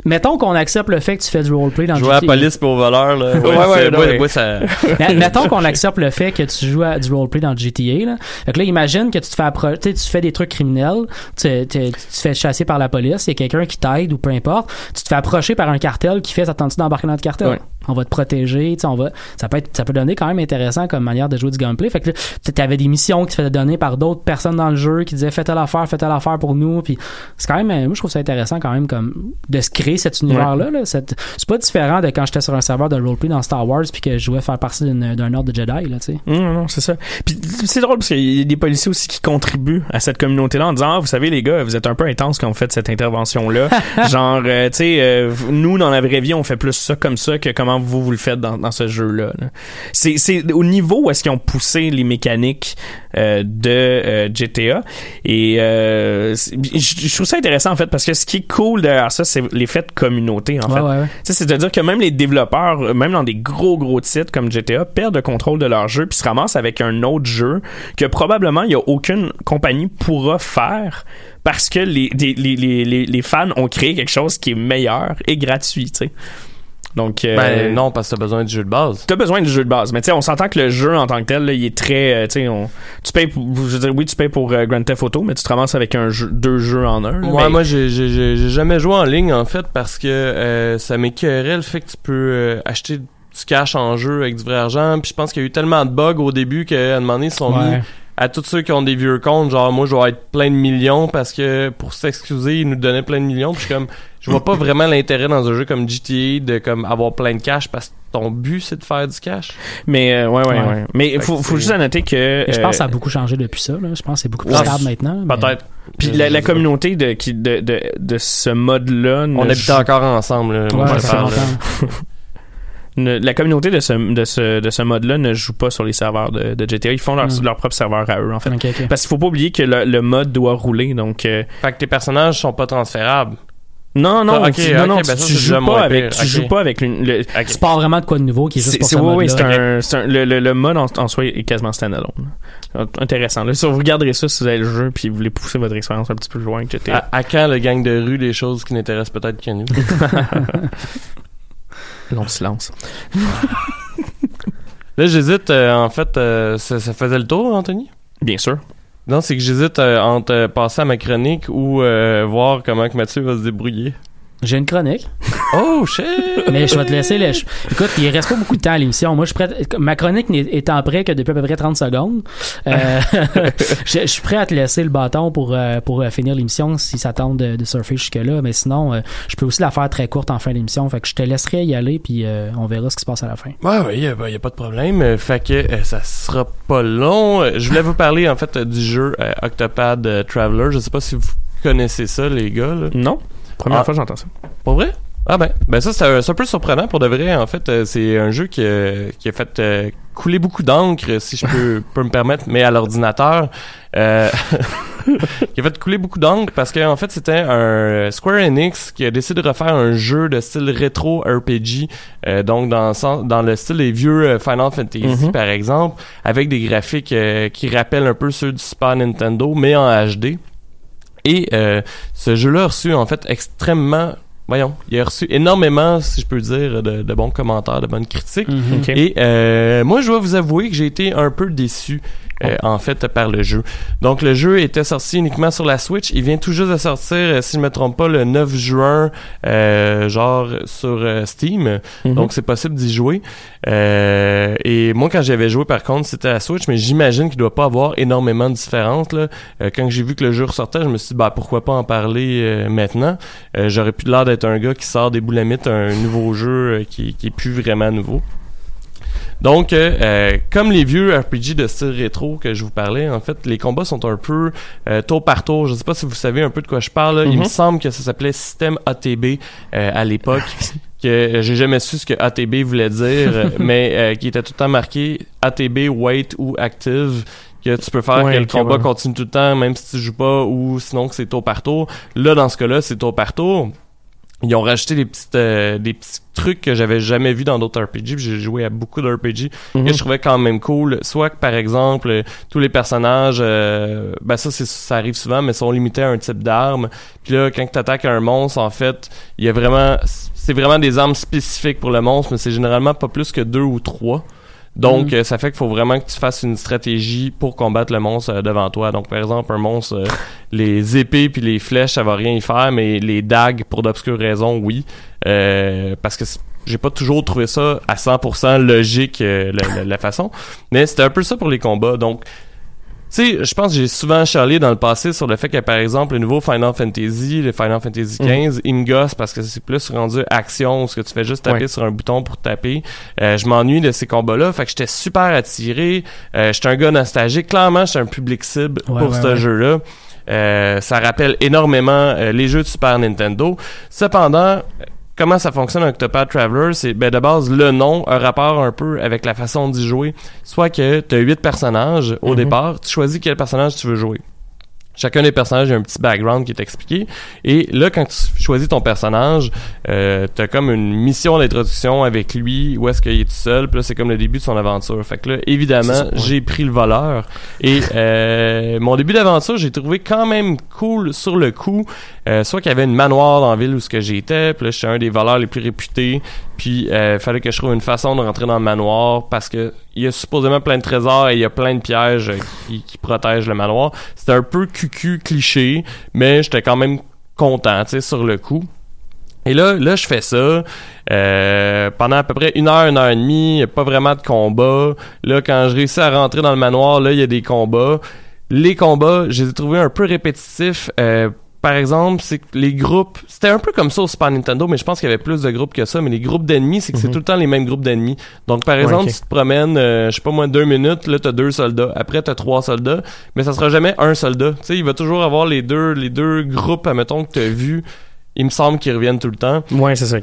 Mettons qu'on accepte le fait que tu fais du roleplay dans Jouer à la GTA. police pour voleur, là. Ouais, ouais, ouais. ça... Mettons qu'on accepte le fait que tu joues à du roleplay dans GTA. Là. Fait que là, imagine que tu te fais appro- tu sais, tu fais des trucs criminels, tu, tu, tu te fais chasser par la police, il y a quelqu'un qui t'aide ou peu importe, tu te fais approcher par un cartel qui fait t'attends-tu d'embarquer dans le cartel? Ouais. On va te protéger, tu sais, on va ça peut être ça peut donner quand même intéressant comme manière de jouer du gameplay. Fait que tu avais des missions qui te faisaient donner par d'autres personnes dans le jeu qui disaient fais telle affaire, fais telle affaire pour nous puis c'est quand même moi je trouve ça intéressant quand même comme de se créer cet univers là. Cette- c'est pas différent de quand j'étais sur un serveur de roleplay dans Star Wars puis que je jouais faire partie d'un ordre de Jedi là, tu sais. Non, non, c'est ça. Puis c'est drôle parce qu'il y a des policiers aussi qui contribuent à cette communauté-là en disant ah, vous savez les gars, vous êtes un peu intense quand vous faites cette intervention-là. Genre, euh, tu sais, euh, nous dans la vraie vie, on fait plus ça comme ça que comment vous vous le faites dans, dans ce jeu-là. là. C'est c'est au niveau où est-ce qu'ils ont poussé les mécaniques euh, de GTA et je trouve ça intéressant en fait parce que ce qui est cool derrière ça, c'est l'effet communauté en Ouais, fait. ouais, ouais. C'est-à-dire que même les développeurs, euh, même dans des gros gros titres comme GTA, perdent le contrôle de leur jeu puis se ramassent avec un autre jeu que probablement il y a aucune compagnie pourra faire parce que les, les, les, les fans ont créé quelque chose qui est meilleur et gratuit, tu sais. Donc, euh, Ben non, parce que t'as besoin du jeu de base. T'as besoin du jeu de base, mais tu sais, on s'entend que le jeu en tant que tel, là, il est très, euh, tu sais, on- tu payes, pour, je veux dire, oui, tu payes pour euh, Grand Theft Auto, mais tu te ramasses avec un jeu, deux jeux en un. là. Ouais, Mais- moi, j'ai j'ai- j'ai j'ai jamais joué en ligne, en fait, parce que euh, ça m'écœurait le fait que tu peux acheter du cash en jeu avec du vrai argent. Puis je pense qu'il y a eu tellement de bugs au début qu'à un moment donné, ils sont mis. À tous ceux qui ont des vieux comptes, genre moi je vais être plein de millions parce que pour s'excuser, ils nous donnaient plein de millions. Puis je suis comme je vois pas vraiment l'intérêt dans un jeu comme GTA de comme avoir plein de cash parce que ton but c'est de faire du cash. Mais euh, ouais, ouais, Ouais. ouais. Mais il faut, faut juste noter que. Je pense que ça a euh, beaucoup changé depuis ça. Là. Je pense que c'est beaucoup plus stable maintenant. mais- Peut-être. Puis la, communauté de, qui, de, de, de ce mode-là. ne On habitait joue- encore ensemble. Là, moi, je fait parle, là. ne- la communauté de ce, de ce, de ce mode-là ne joue pas sur les serveurs de, de GTA. Ils font leur, Mm. leur propre serveur à eux, en fait. Ok, ok. Parce qu'il faut pas oublier que le, le mode doit rouler. Donc, euh, Fait que tes personnages sont pas transférables. non, non, Ah, ok, tu, non, non, ben tu, joues pas avec, tu joues pas avec le. Tu pars vraiment de quoi de nouveau qui est juste pour c'est- ce oui, c'est un, c'est un- le, le, le mode en, en soi est quasiment standalone. Intéressant. Là, si vous regarderez ça, si vous avez le jeu, puis vous voulez pousser votre expérience un petit peu plus loin que GTA. À, à quand le gang de rue des choses qui n'intéressent peut-être que nous? Long silence. Là, j'hésite, euh, en fait, euh, ça, ça faisait le tour, Anthony? Bien sûr. Non, c'est que j'hésite euh, entre euh, passer à ma chronique ou euh, voir comment que Mathieu va se débrouiller. J'ai une chronique, Oh, shit! mais je vais te laisser. le- je- Écoute, il reste pas beaucoup de temps à l'émission. Moi, je suis prêt. Ma chronique n'est étant prêt que depuis à peu près 30 secondes. Euh, je, je suis prêt à te laisser le bâton pour, euh, pour euh, finir l'émission si ça tente de, de surfer jusque-là. Mais sinon, euh, je peux aussi la faire très courte en fin d'émission. Fait que je te laisserai y aller, puis euh, on verra ce qui se passe à la fin. Ouais, ouais, y a, y a pas de problème. Fait que ça sera pas long. Je voulais vous parler, en fait, du jeu Octopad Traveler. Je sais pas si vous connaissez ça, les gars, là. Non? Première Ah. fois que j'entends ça. Pour vrai? Ah ben, ben ça c'est un, peu surprenant pour de vrai. En fait, euh, c'est un jeu qui, a- qui a fait euh, couler beaucoup d'encre, si je peux, peux me permettre, mais à l'ordinateur. Euh, qui a fait couler beaucoup d'encre parce qu'en fait, c'était un Square Enix qui a décidé de refaire un jeu de style rétro RPG, euh, donc dans, dans le style des vieux euh, Final Fantasy, Mhm. par exemple, avec des graphiques euh, qui rappellent un peu ceux du Super Nintendo, mais en HD. Et euh, ce jeu-là a reçu en fait extrêmement, voyons, il a reçu énormément, si je peux dire, de, de bons commentaires, de bonnes critiques. Mhm. Et euh, moi, je dois vous avouer que j'ai été un peu déçu. Euh, en fait par le jeu. Donc le jeu était sorti uniquement sur la Switch. Il vient tout juste de sortir, euh, si je me trompe pas, le 9 juin, euh, genre sur euh, Steam. Mhm. Donc c'est possible d'y jouer. Euh, et moi quand j'avais joué par contre c'était la Switch, mais j'imagine qu'il doit pas avoir énormément de différence. Là. Euh, quand j'ai vu que le jeu ressortait, je me suis dit bah pourquoi pas en parler euh, maintenant? Euh, J'aurais plus l'air d'être un gars qui sort des boulamites un nouveau jeu qui, qui est plus vraiment nouveau. Donc, euh, euh, comme les vieux RPG de style rétro que je vous parlais, en fait, les combats sont un peu euh, tour par tour. Je sais pas si vous savez un peu de quoi je parle. là. Il Mhm. me semble que ça s'appelait système ATB euh, à l'époque. que j'ai jamais su ce que ATB voulait dire, mais euh, qui était tout le temps marqué ATB, wait ou active. Que tu peux faire Ouais, que le combat ouais. continue tout le temps, même si tu joues pas, ou sinon que c'est tour par tour. Là, dans ce cas-là, c'est tour par tour ils ont rajouté des petites euh, des petits trucs que j'avais jamais vu dans d'autres RPG puis j'ai joué à beaucoup de RPG Mhm. que je trouvais quand même cool. Soit que par exemple euh, tous les personnages euh, ben ça c'est ça arrive souvent mais sont limités à un type d'arme. Puis là quand tu attaques un monstre en fait il y a vraiment c'est vraiment des armes spécifiques pour le monstre mais c'est généralement pas plus que deux ou trois donc, euh, ça fait qu'il faut vraiment que tu fasses une stratégie pour combattre le monstre euh, devant toi. Donc, par exemple, un monstre, euh, les épées puis les flèches, ça va rien y faire, mais les dagues, pour d'obscures raisons, oui. Euh, parce que j'ai pas toujours trouvé ça à 100% logique, euh, la, la- la façon. Mais c'était un peu ça pour les combats. Donc, sais, je pense que j'ai souvent charlé dans le passé sur le fait que, par exemple, le nouveau Final Fantasy, le Final Fantasy XV, il me gosse parce que c'est plus rendu action, où ce que tu fais juste taper Ouais. sur un bouton pour taper. Euh, je m'ennuie de ces combats-là, fait que j'étais super attiré. Euh, j'étais un gars nostalgique. Clairement, j'étais un public cible Ouais, pour ouais, ce jeu-là. Euh, ça rappelle énormément euh, les jeux de Super Nintendo. Cependant, comment ça fonctionne un Octopath Traveler, c'est ben de base le nom a rapport un peu avec la façon d'y jouer. Soit que tu as huit personnages au Mhm. départ, tu choisis quel personnage tu veux jouer. Chacun des personnages a un petit background qui est expliqué. Et là, quand tu choisis ton personnage, euh, t'as comme une mission d'introduction avec lui, où est-ce qu'il est tout seul, puis là, c'est comme le début de son aventure. Fait que là, évidemment, j'ai pris le voleur. Et euh, mon début d'aventure, j'ai trouvé quand même cool sur le coup. Euh, soit qu'il y avait une manoir dans la ville où ce que j'étais, puis là, j'étais un des voleurs les plus réputés. Puis, euh, fallait que je trouve une façon de rentrer dans le manoir parce que il y a supposément plein de trésors et il y a plein de pièges qui, protègent le manoir. C'était un peu cucu cliché, mais j'étais quand même content, tu sais, sur le coup. Et là, là, je fais ça euh, pendant à peu près une heure, une heure et demie. Pas vraiment de combat. Là, quand je réussis à rentrer dans le manoir, là, il y a des combats. Les combats, je les ai trouvés un peu répétitifs. Euh, par exemple, c'est que les groupes, c'était un peu comme ça au Super Nintendo, mais je pense qu'il y avait plus de groupes que ça. Mais les groupes d'ennemis, c'est que c'est Mhm. tout le temps les mêmes groupes d'ennemis. Donc, par Ouais, exemple, ok. tu te promènes, euh, je sais pas moi, deux minutes, là, t'as deux soldats. Après, t'as trois soldats, mais ça sera jamais un soldat. Tu sais, il va toujours avoir les deux, les deux groupes, admettons, que t'as vus. Il me semble qu'ils reviennent tout le temps. Ouais, c'est ça.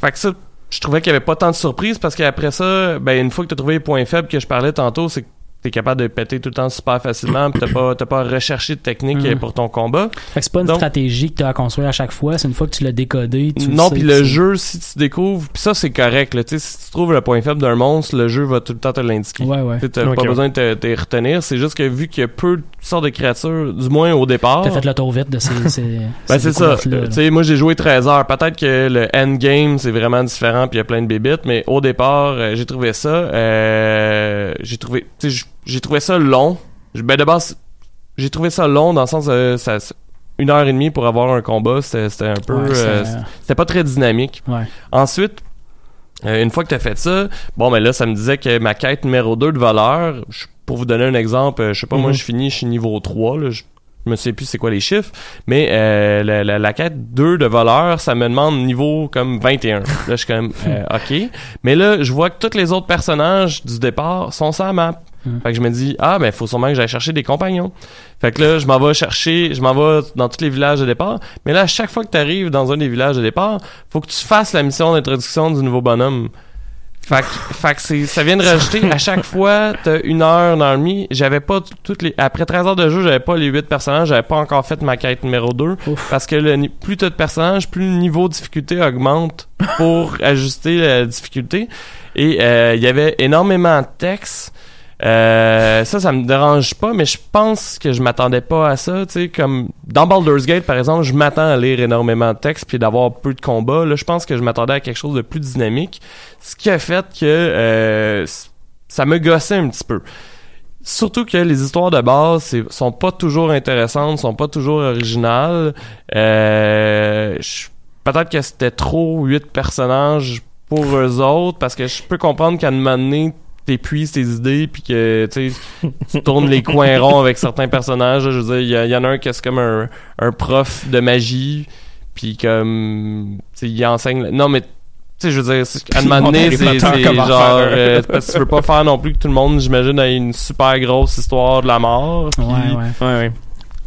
Fait que ça, je trouvais qu'il y avait pas tant de surprises parce qu'après ça, ben une fois que t'as trouvé les points faibles que je parlais tantôt, c'est que t'es capable de péter tout le temps super facilement, pis t'as pas t'as pas recherché de technique euh, pour ton combat. Fait que c'est pas une Donc- stratégie que tu as à construire à chaque fois, c'est une fois que tu l'as décodé, tu non, sais puis le c'est- jeu, si tu découvres, puis ça c'est correct, là, tu sais, si tu trouves le point faible d'un monstre, le jeu va tout le temps te l'indiquer. Ouais, ouais. T'as pas ouais. besoin de te, retenir, c'est juste que vu qu'il y a peu de sortes de créatures, du moins au départ. T'as fait le tour vite de ces. ces Ben ces c'est ça. Tu sais, moi j'ai joué 13 heures. Peut-être que le endgame c'est vraiment différent puis il y a plein de bébites, mais au départ euh, j'ai trouvé ça. Euh, j'ai trouvé, tu sais, j- j'ai trouvé ça long. Ben de base, j'ai trouvé ça long dans le sens de ça, ça- une heure et demie pour avoir un combat, c'était un peu, Ouais, euh, c'était pas très dynamique. ouais. Ensuite, euh, une fois que tu as fait ça, bon, ben là, ça me disait que ma quête numéro 2 de voleur, je- pour vous donner un exemple, euh, je sais pas, moi, Mhm. je finis, je suis niveau 3, là, je je me sais plus c'est quoi les chiffres, mais euh, la, la, la quête 2 de voleur, ça me demande niveau comme 21. Là, je suis comme, euh, OK. Mais là, je vois que tous les autres personnages du départ sont sur la map. Mhm. Fait que je me dis, ah, ben, faut sûrement que j'aille chercher des compagnons. Fait que là, je m'en vais chercher, je m'en vais dans tous les villages de départ. Mais là, à chaque fois que tu arrives dans un des villages de départ, faut que tu fasses la mission d'introduction du nouveau bonhomme. Fait que, fait que c'est, ça vient de rajouter à chaque fois, t'as une heure, une heure et demie. J'avais pas toutes les, après 13 heures de jeu, j'avais pas les 8 personnages, j'avais pas encore fait ma quête numéro 2. Ouf. Parce que le, plus t'as de personnages, plus le niveau de difficulté augmente pour ajuster la difficulté. Et, euh, il y avait énormément de texte. Euh, ça, ça me dérange pas, mais je pense que je m'attendais pas à ça. Tu sais, comme dans Baldur's Gate, par exemple, je m'attends à lire énormément de texte puis d'avoir peu de combats. Là, je pense que je m'attendais à quelque chose de plus dynamique, ce qui a fait que euh, ça me gossait un petit peu. Surtout que les histoires de base sont pas toujours intéressantes, sont pas toujours originales. Euh, Peut-être que c'était trop huit personnages pour eux autres, parce que je peux comprendre qu'à un moment donné, t'épuises tes idées, puis que tu tournes les coins ronds avec certains personnages. là. Je veux dire, il y en a un qui est comme un, un prof de magie, puis comme, il enseigne... Non, mais... Tu sais, je veux dire, c'est- à un moment donné, c'est genre... euh, parce que tu veux pas faire non plus que tout le monde, j'imagine, ait une super grosse histoire de la mort. Ouais, ouais. Ouais, ouais.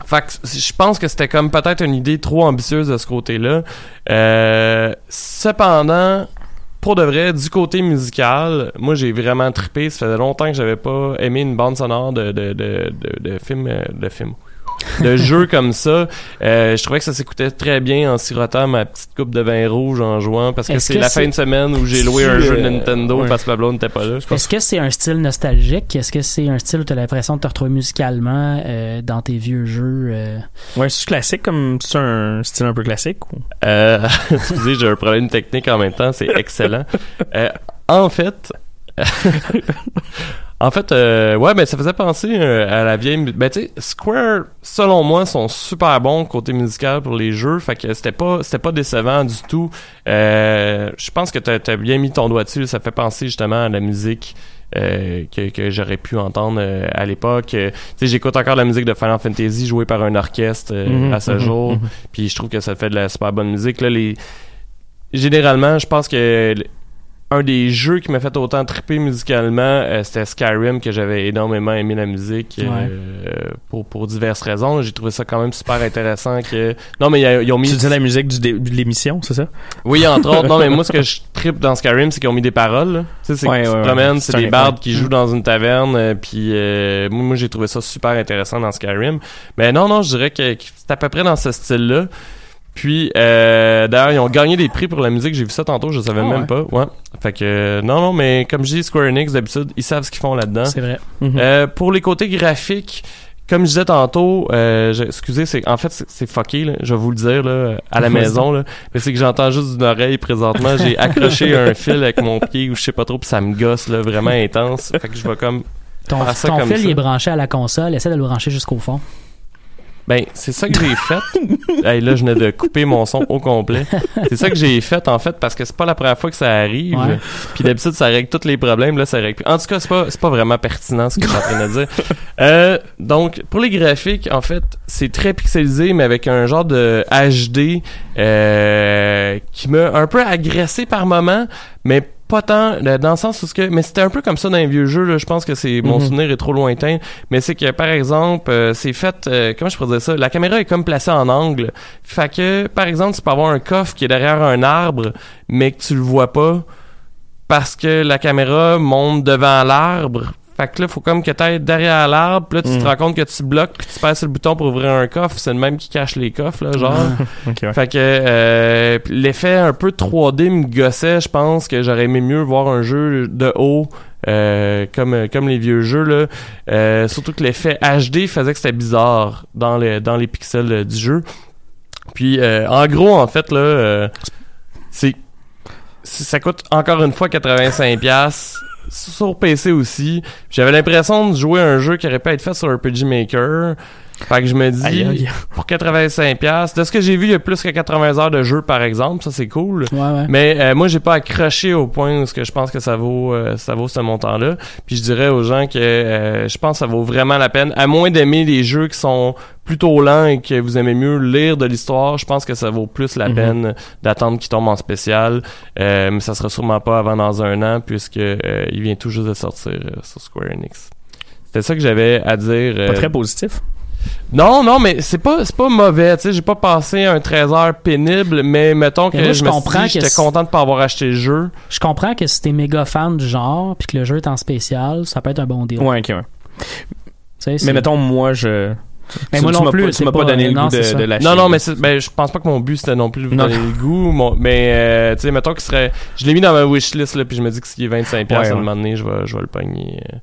fait que je pense que c'était comme peut-être une idée trop ambitieuse de ce côté-là. Euh, cependant, pour de vrai, du côté musical, moi j'ai vraiment trippé. Ça faisait longtemps que j'avais pas aimé une bande sonore de de de de, film euh, de film de jeux comme ça. Euh, je trouvais que ça s'écoutait très bien en sirotant ma petite coupe de vin rouge en jouant parce que c'est la fin de semaine où j'ai loué un jeu euh, Nintendo ouais. parce que Pablo n'était pas là. Est-ce que c'est un style nostalgique? Est-ce que c'est un style où tu as l'impression de te retrouver musicalement euh, dans tes vieux jeux? euh? Ouais, c'est classique comme c'est un style un peu classique ou? Euh, excusez, j'ai un problème technique en même temps, c'est excellent. Euh, en fait, en fait, euh, ouais, ben ça faisait penser euh, à la vieille. Ben tu sais, Square, selon moi, sont super bons côté musical pour les jeux, fait que c'était pas, c'était pas décevant du tout. Euh, je pense que t'as as bien mis ton doigt dessus. Ça fait penser justement à la musique. euh, que, que j'aurais pu entendre à l'époque. Tu sais, j'écoute encore la musique de Final Fantasy jouée par un orchestre Mhm, à ce mhm, jour. mhm. Puis je trouve que ça fait de la super bonne musique. Là, les... Généralement, je pense que un des jeux qui m'a fait autant triper musicalement, euh, c'était Skyrim, que j'avais énormément aimé la musique euh, pour, pour diverses raisons. J'ai trouvé ça quand même super intéressant que... Non, mais ils ont mis... Tu dis la musique du de l'émission, c'est ça? Oui, entre autres. Non, mais moi, ce que je tripe dans Skyrim, c'est qu'ils ont mis des paroles. là. Tu sais, c'est Ouais, que tu ouais, te ouais. promènes, C'est des bardes qui jouent dans une taverne. euh, puis euh, moi, moi, j'ai trouvé ça super intéressant dans Skyrim. Mais non, non, je dirais que, que c'est à peu près dans ce style-là. Puis, euh, d'ailleurs, ils ont gagné des prix pour la musique. J'ai vu ça tantôt, je savais Ah même ouais? pas. Ouais. Fait que, euh, non, non, mais comme je dis, Square Enix, d'habitude, ils savent ce qu'ils font là-dedans. C'est vrai. Mhm. Euh, pour les côtés graphiques, comme je disais tantôt, euh, je- excusez, c'est en fait c'est- c'est fucké, là, je vais vous le dire là, à la maison, là, mais c'est que j'entends juste d'une oreille présentement. J'ai accroché un fil avec mon pied ou je sais pas trop, puis ça me gosse là, vraiment intense. Fait que je vais comme Ton, ton comme fil ça. il est branché à la console. Essaie de le brancher jusqu'au fond. Ben, c'est ça que j'ai fait. hey, là, je venais de couper mon son au complet. C'est ça que j'ai fait, en fait, parce que c'est pas la première fois que ça arrive. Ouais. Puis d'habitude, ça règle tous les problèmes. Là, ça règle plus. En tout cas, c'est pas, c'est pas vraiment pertinent ce que je suis en train de dire. Euh, donc, pour les graphiques, en fait, c'est très pixelisé, mais avec un genre de HD euh, qui m'a un peu agressé par moment, mais pas tant là, dans le sens où ce que mais c'était un peu comme ça dans les vieux jeux là, je pense que c'est mon Mhm. souvenir est trop lointain. Mais c'est que par exemple euh, c'est fait euh, comment je pourrais dire ça? La caméra est comme placée en angle. Fait que par exemple tu peux avoir un coffre qui est derrière un arbre mais que tu le vois pas parce que la caméra monte devant l'arbre fait que là faut comme que t'ailles derrière l'arbre puis là tu te rends compte que tu bloques puis tu passes le bouton pour ouvrir un coffre c'est le même qui cache les coffres là genre ouais. fait que euh, l'effet un peu 3D me gossait, je pense que j'aurais aimé mieux voir un jeu de haut euh, comme comme les vieux jeux là. Euh, surtout que l'effet HD faisait que c'était bizarre dans les dans les pixels euh, du jeu. Puis euh, en gros en fait là euh, c'est c'est- ça coûte encore une fois 85 pièces sur PC aussi. J'avais l'impression de jouer un jeu qui aurait pu être fait sur RPG Maker. Fait que je me dis Aïe, aïe. pour 85 pièces. De ce que j'ai vu, il y a plus que 80 heures de jeu par exemple, ça c'est cool. Ouais, ouais. Mais euh, moi j'ai pas accroché au point où ce que je pense que ça vaut euh, ça vaut ce montant là. Puis je dirais aux gens que euh, je pense que ça vaut vraiment la peine à moins d'aimer les jeux qui sont plutôt lents et que vous aimez mieux lire de l'histoire, je pense que ça vaut plus la Mhm. peine d'attendre qu'il tombe en spécial. Euh, mais ça sera sûrement pas avant dans un an puisque euh, il vient tout juste de sortir euh, sur Square Enix. C'était ça que j'avais à dire. Pas très positif. Non, non, mais c'est pas, c'est pas mauvais. Tu sais, j'ai pas passé un 13 heures pénible, mais mettons que Mais moi, je me comprends j'étais content de pas avoir acheté le jeu. Je comprends que si t'es méga fan du genre, puis que le jeu est en spécial, ça peut être un bon deal. Ouais, ok, ouais. Mais mettons, moi, je. Mais tu- moi tu non m'as plus, pas- Tu m'as pas, pas- donné le non, goût de, de l'acheter. Non, non, mais ben, je pense pas que mon but c'était non plus de vous donner le goût. mon- mais, euh, tu sais, mettons qu'il serait. Je l'ai mis dans ma wishlist, là, puis je me dis que s'il est 25$ Ouais, à un ouais. moment donné, je vais, je vais le pogner. euh.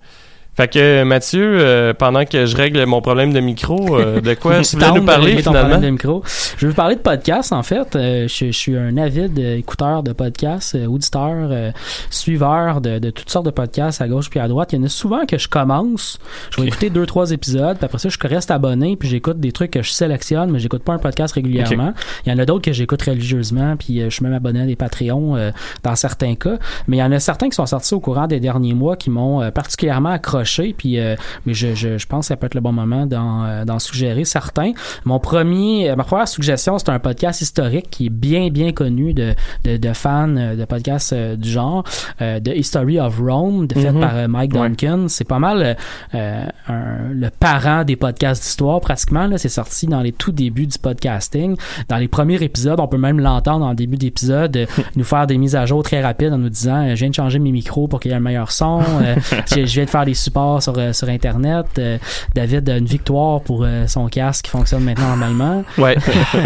Fait que, Mathieu, euh, pendant que je règle mon problème de micro, euh, de quoi tu voulais Tente nous parler finalement? de micro. Je vais vous parler de podcast en fait. Euh, je, je suis un avide écouteur de podcasts, euh, auditeur, euh, suiveur de, de toutes sortes de podcasts à gauche puis à droite. Il y en a souvent que je commence, je vais écouter deux trois épisodes, puis après ça je reste abonné puis j'écoute des trucs que je sélectionne, mais j'écoute pas un podcast régulièrement. Il y en a d'autres que j'écoute religieusement, puis euh, je suis même abonné à des Patreons euh, dans certains cas. Mais il y en a certains qui sont sortis au courant des derniers mois qui m'ont particulièrement accroché, puis euh, mais je, je, je pense que ça peut être le bon moment d'en, euh, d'en suggérer certains. Mon premier, euh, ma première suggestion, c'est un podcast historique qui est bien, bien connu de, de, de fans de podcasts du genre, euh, The History of Rome, de, fait Mhm. par Mike Ouais. Duncan. C'est pas mal euh, un- le parent des podcasts d'histoire, pratiquement. Là, c'est sorti dans les tout débuts du podcasting. Dans les premiers épisodes, on peut même l'entendre en début d'épisode, nous faire des mises à jour très rapides en nous disant, je viens de changer mes micros pour qu'il y ait un meilleur son, je, je viens de faire des supports sur, euh, sur Internet. Euh, David a une victoire pour euh, son casque qui fonctionne maintenant normalement. Ouais.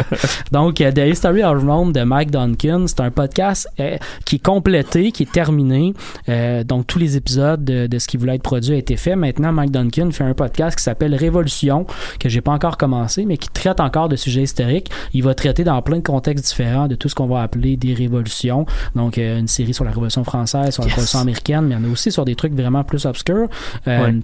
Donc, The History of Rome de Mike Duncan, c'est un podcast qui est complété, qui est terminé. Donc, tous les épisodes de, de ce qui voulait être produit a été fait. Maintenant, Mike Duncan fait un podcast qui s'appelle Révolution, que j'ai pas encore commencé, mais qui traite encore de sujets historiques. Il va traiter dans plein de contextes différents de tout ce qu'on va appeler des révolutions. Donc, une série sur la Révolution française, sur la Révolution américaine, mais il y en a aussi sur des trucs vraiment plus obscurs. Euh, Ouais.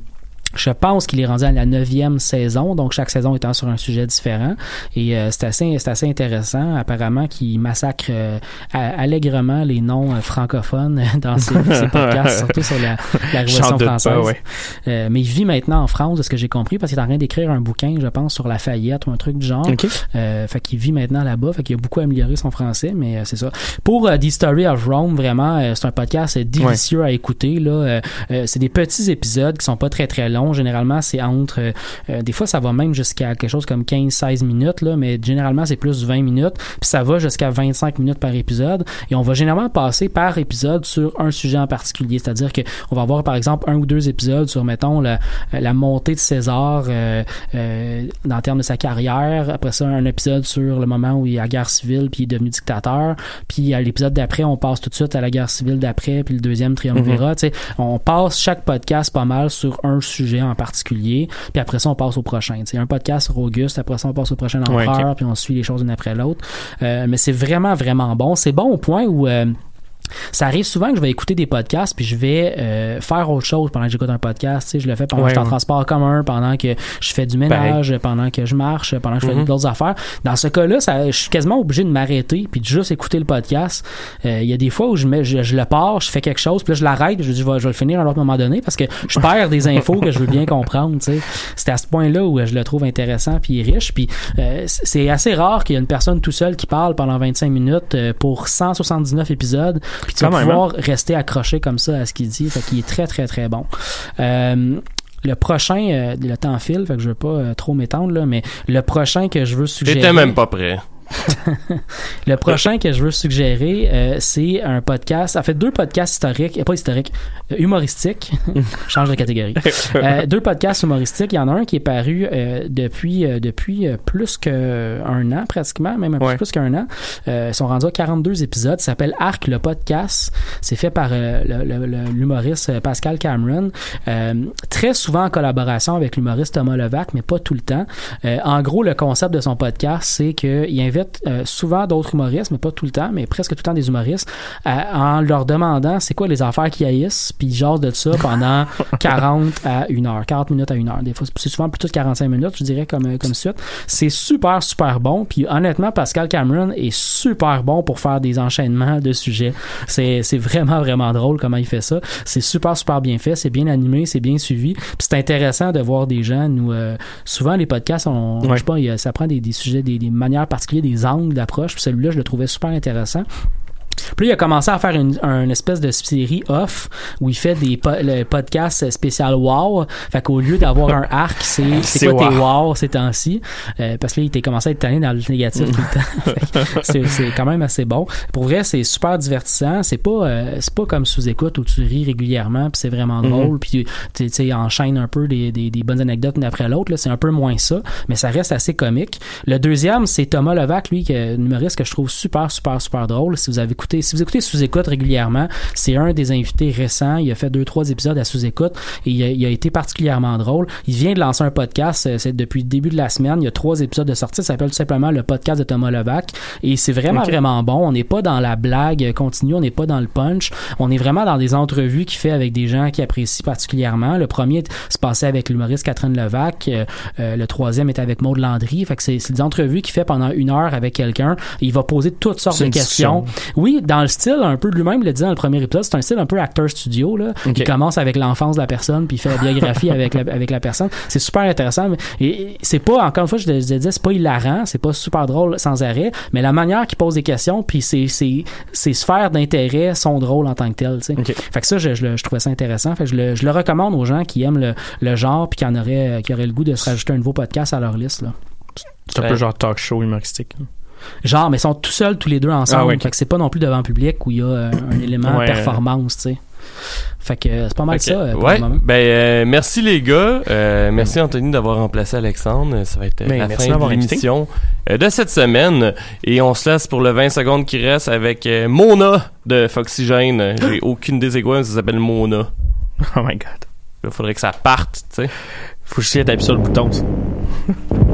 Je pense qu'il est rendu à la neuvième saison, donc chaque saison étant sur un sujet différent. Et euh, c'est assez, c'est assez intéressant. Apparemment, qu'il massacre euh, allègrement les noms euh, francophones dans ses, ses podcasts, surtout sur la, la Révolution française. pas, ouais. Euh, mais il vit maintenant en France, de ce que j'ai compris, parce qu'il est en train d'écrire un bouquin, je pense, sur Lafayette ou un truc du genre. Ok. Euh, fait qu'il vit maintenant là-bas, fait qu'il a beaucoup amélioré son français, mais euh, c'est ça. Pour The Story of Rome, vraiment, euh, c'est un podcast délicieux à écouter. Là, c'est des petits épisodes qui sont pas très très longs. Généralement, c'est entre, euh, euh, des fois, ça va même jusqu'à quelque chose comme 15-16 minutes, là, mais généralement, c'est plus 20 minutes. Puis ça va jusqu'à 25 minutes par épisode. Et on va généralement passer par épisode sur un sujet en particulier. C'est-à-dire que on va avoir, par exemple, un ou deux épisodes sur, mettons, la, la montée de César euh, euh, dans le terme de sa carrière. Après ça, un épisode sur le moment où il est à la guerre civile puis il est devenu dictateur. Puis à l'épisode d'après, on passe tout de suite à la guerre civile d'après puis le deuxième triumvirat. Sais, On passe chaque podcast pas mal sur un sujet en particulier. Puis après ça, on passe au prochain. Sais, un podcast sur Auguste, après ça, on passe au prochain Ouais, empereur, puis on suit les choses une après l'autre. Euh, mais c'est vraiment, vraiment bon. C'est bon au point où... euh, ça arrive souvent que je vais écouter des podcasts puis je vais euh, faire autre chose pendant que j'écoute un podcast. Tu sais, je le fais pendant Ouais, que je suis en transport commun, pendant que je fais du ménage, pendant que je marche, pendant que je fais Mhm. d'autres affaires. Dans ce cas-là, je suis quasiment obligé de m'arrêter puis de juste écouter le podcast. Euh, Il y a des fois où je, mets, je, je le pars, je fais quelque chose, puis là je l'arrête, je dis je vais, je vais le finir à un autre moment donné parce que je perds des infos que je veux bien comprendre. tu sais. C'est à ce point-là où je le trouve intéressant puis riche. Puis euh, c'est assez rare qu'il y ait une personne tout seule qui parle pendant 25 minutes euh, pour 179 épisodes. Puis tu vas même, pouvoir rester accroché comme ça à ce qu'il dit. Fait qu'il est très, très, très bon. Euh, le prochain, euh, le temps file, fait que je veux pas euh, trop m'étendre là, mais le prochain que je veux suggérer. J'étais même pas prêt. Le prochain que je veux suggérer, euh, c'est un podcast. En fait, deux podcasts historiques, euh, pas historiques, euh, humoristiques. Change de catégorie. Euh, deux podcasts humoristiques. Il y en a un qui est paru depuis depuis plus qu'un an, pratiquement, même un peu Ouais. plus qu'un an. Ils sont rendus à 42 épisodes. Ça s'appelle Arc le podcast. C'est fait par l'humoriste Pascal Cameron. Très souvent en collaboration avec l'humoriste Thomas Levac, mais pas tout le temps. En gros, le concept de son podcast, c'est qu'il invite euh, souvent d'autres humoristes, mais pas tout le temps, mais presque tout le temps des humoristes, à- en leur demandant c'est quoi les affaires qu'ils haïssent, puis ils jasent de ça pendant 40 à 1 heure, 40 minutes à 1 heure. Des fois, c'est souvent plutôt de 45 minutes, je dirais, comme, comme suite. C'est super, super bon. Puis honnêtement, Pascal Cameron est super bon pour faire des enchaînements de sujets. C'est c'est vraiment, vraiment drôle comment il fait ça. C'est super, super bien fait. C'est bien animé, c'est bien suivi. Puis c'est intéressant de voir des gens. Nous, euh, souvent, les podcasts, on, Ouais. je sais pas, ça prend des, des sujets, des, des manières particulières, des angles d'approche. Celui-là, je le trouvais super intéressant. Puis il a commencé à faire une, un espèce de série off où il fait des po le podcast spécial wow. Fait qu'au lieu d'avoir un arc, c'est c'est quoi tes wow. wow ces temps-ci? Euh, Parce que là, il était commencé à être tanné dans le négatif tout le temps. C'est quand même assez bon. Pour vrai, c'est super divertissant. C'est pas euh, c'est pas comme sous écoute où tu ris régulièrement puis c'est vraiment drôle puis tu tu sais enchaîne un peu des, des, des bonnes anecdotes une après l'autre. là. C'est un peu moins ça, mais ça reste assez comique. Le deuxième, c'est Thomas Levac, lui, qui est humoriste que je trouve super, super, super drôle. Si vous avez écouté, si vous écoutez sous-écoute régulièrement, c'est un des invités récents. Il a fait deux, trois épisodes à sous-écoute et il a, il a été particulièrement drôle. Il vient de lancer un podcast, euh, c'est depuis le début de la semaine. Il y a trois épisodes de sortie. Ça s'appelle tout simplement le podcast de Thomas Levac et c'est vraiment, vraiment bon. On n'est pas dans la blague continue, on n'est pas dans le punch. On est vraiment dans des entrevues qu'il fait avec des gens qui apprécient particulièrement. Le premier se passait avec l'humoriste Catherine Levac. Euh, euh, le troisième est avec Maud Landry. Fait que c'est des entrevues qu'il fait pendant une heure avec quelqu'un. Il va poser toutes sortes de questions. discussion. Oui, dans le style un peu lui-même il le dit dans le premier épisode, c'est un style un peu acteur studio là. Il commence avec l'enfance de la personne puis il fait la biographie avec la, avec la personne. C'est super intéressant mais- et, c'est pas encore une fois je le disais c'est pas hilarant, c'est pas super drôle sans arrêt, mais la manière qu'il pose des questions puis ses ses ses sphères d'intérêt sont drôles en tant que telles, tu sais. Ok. Fait que ça, je, je, le- je trouvais ça intéressant. Fait que je le, je le recommande aux gens qui aiment le, le genre puis qui en auraient, qui auraient le goût de se rajouter un nouveau podcast à leur liste. Là. C'est un Ouais. peu genre talk show humoristique. Genre, mais ils sont tout seuls, tous les deux ensemble. Ah. Fait que c'est pas non plus devant le public où il y a euh, un élément Ouais, performance, tu sais. Fait que euh, c'est pas mal ça euh, pour ouais. le moment. Ben, euh, merci les gars. Euh, merci Anthony d'avoir remplacé Alexandre. Ça va être Ben, la fin de l'émission de cette semaine. Et on se laisse pour le 20 secondes qui reste avec Mona de Foxygène. J'ai aucune quoi, mais ça s'appelle Mona. Oh my god. Il faudrait que ça parte, tu sais. Faut juste appuyer sur le bouton. ça.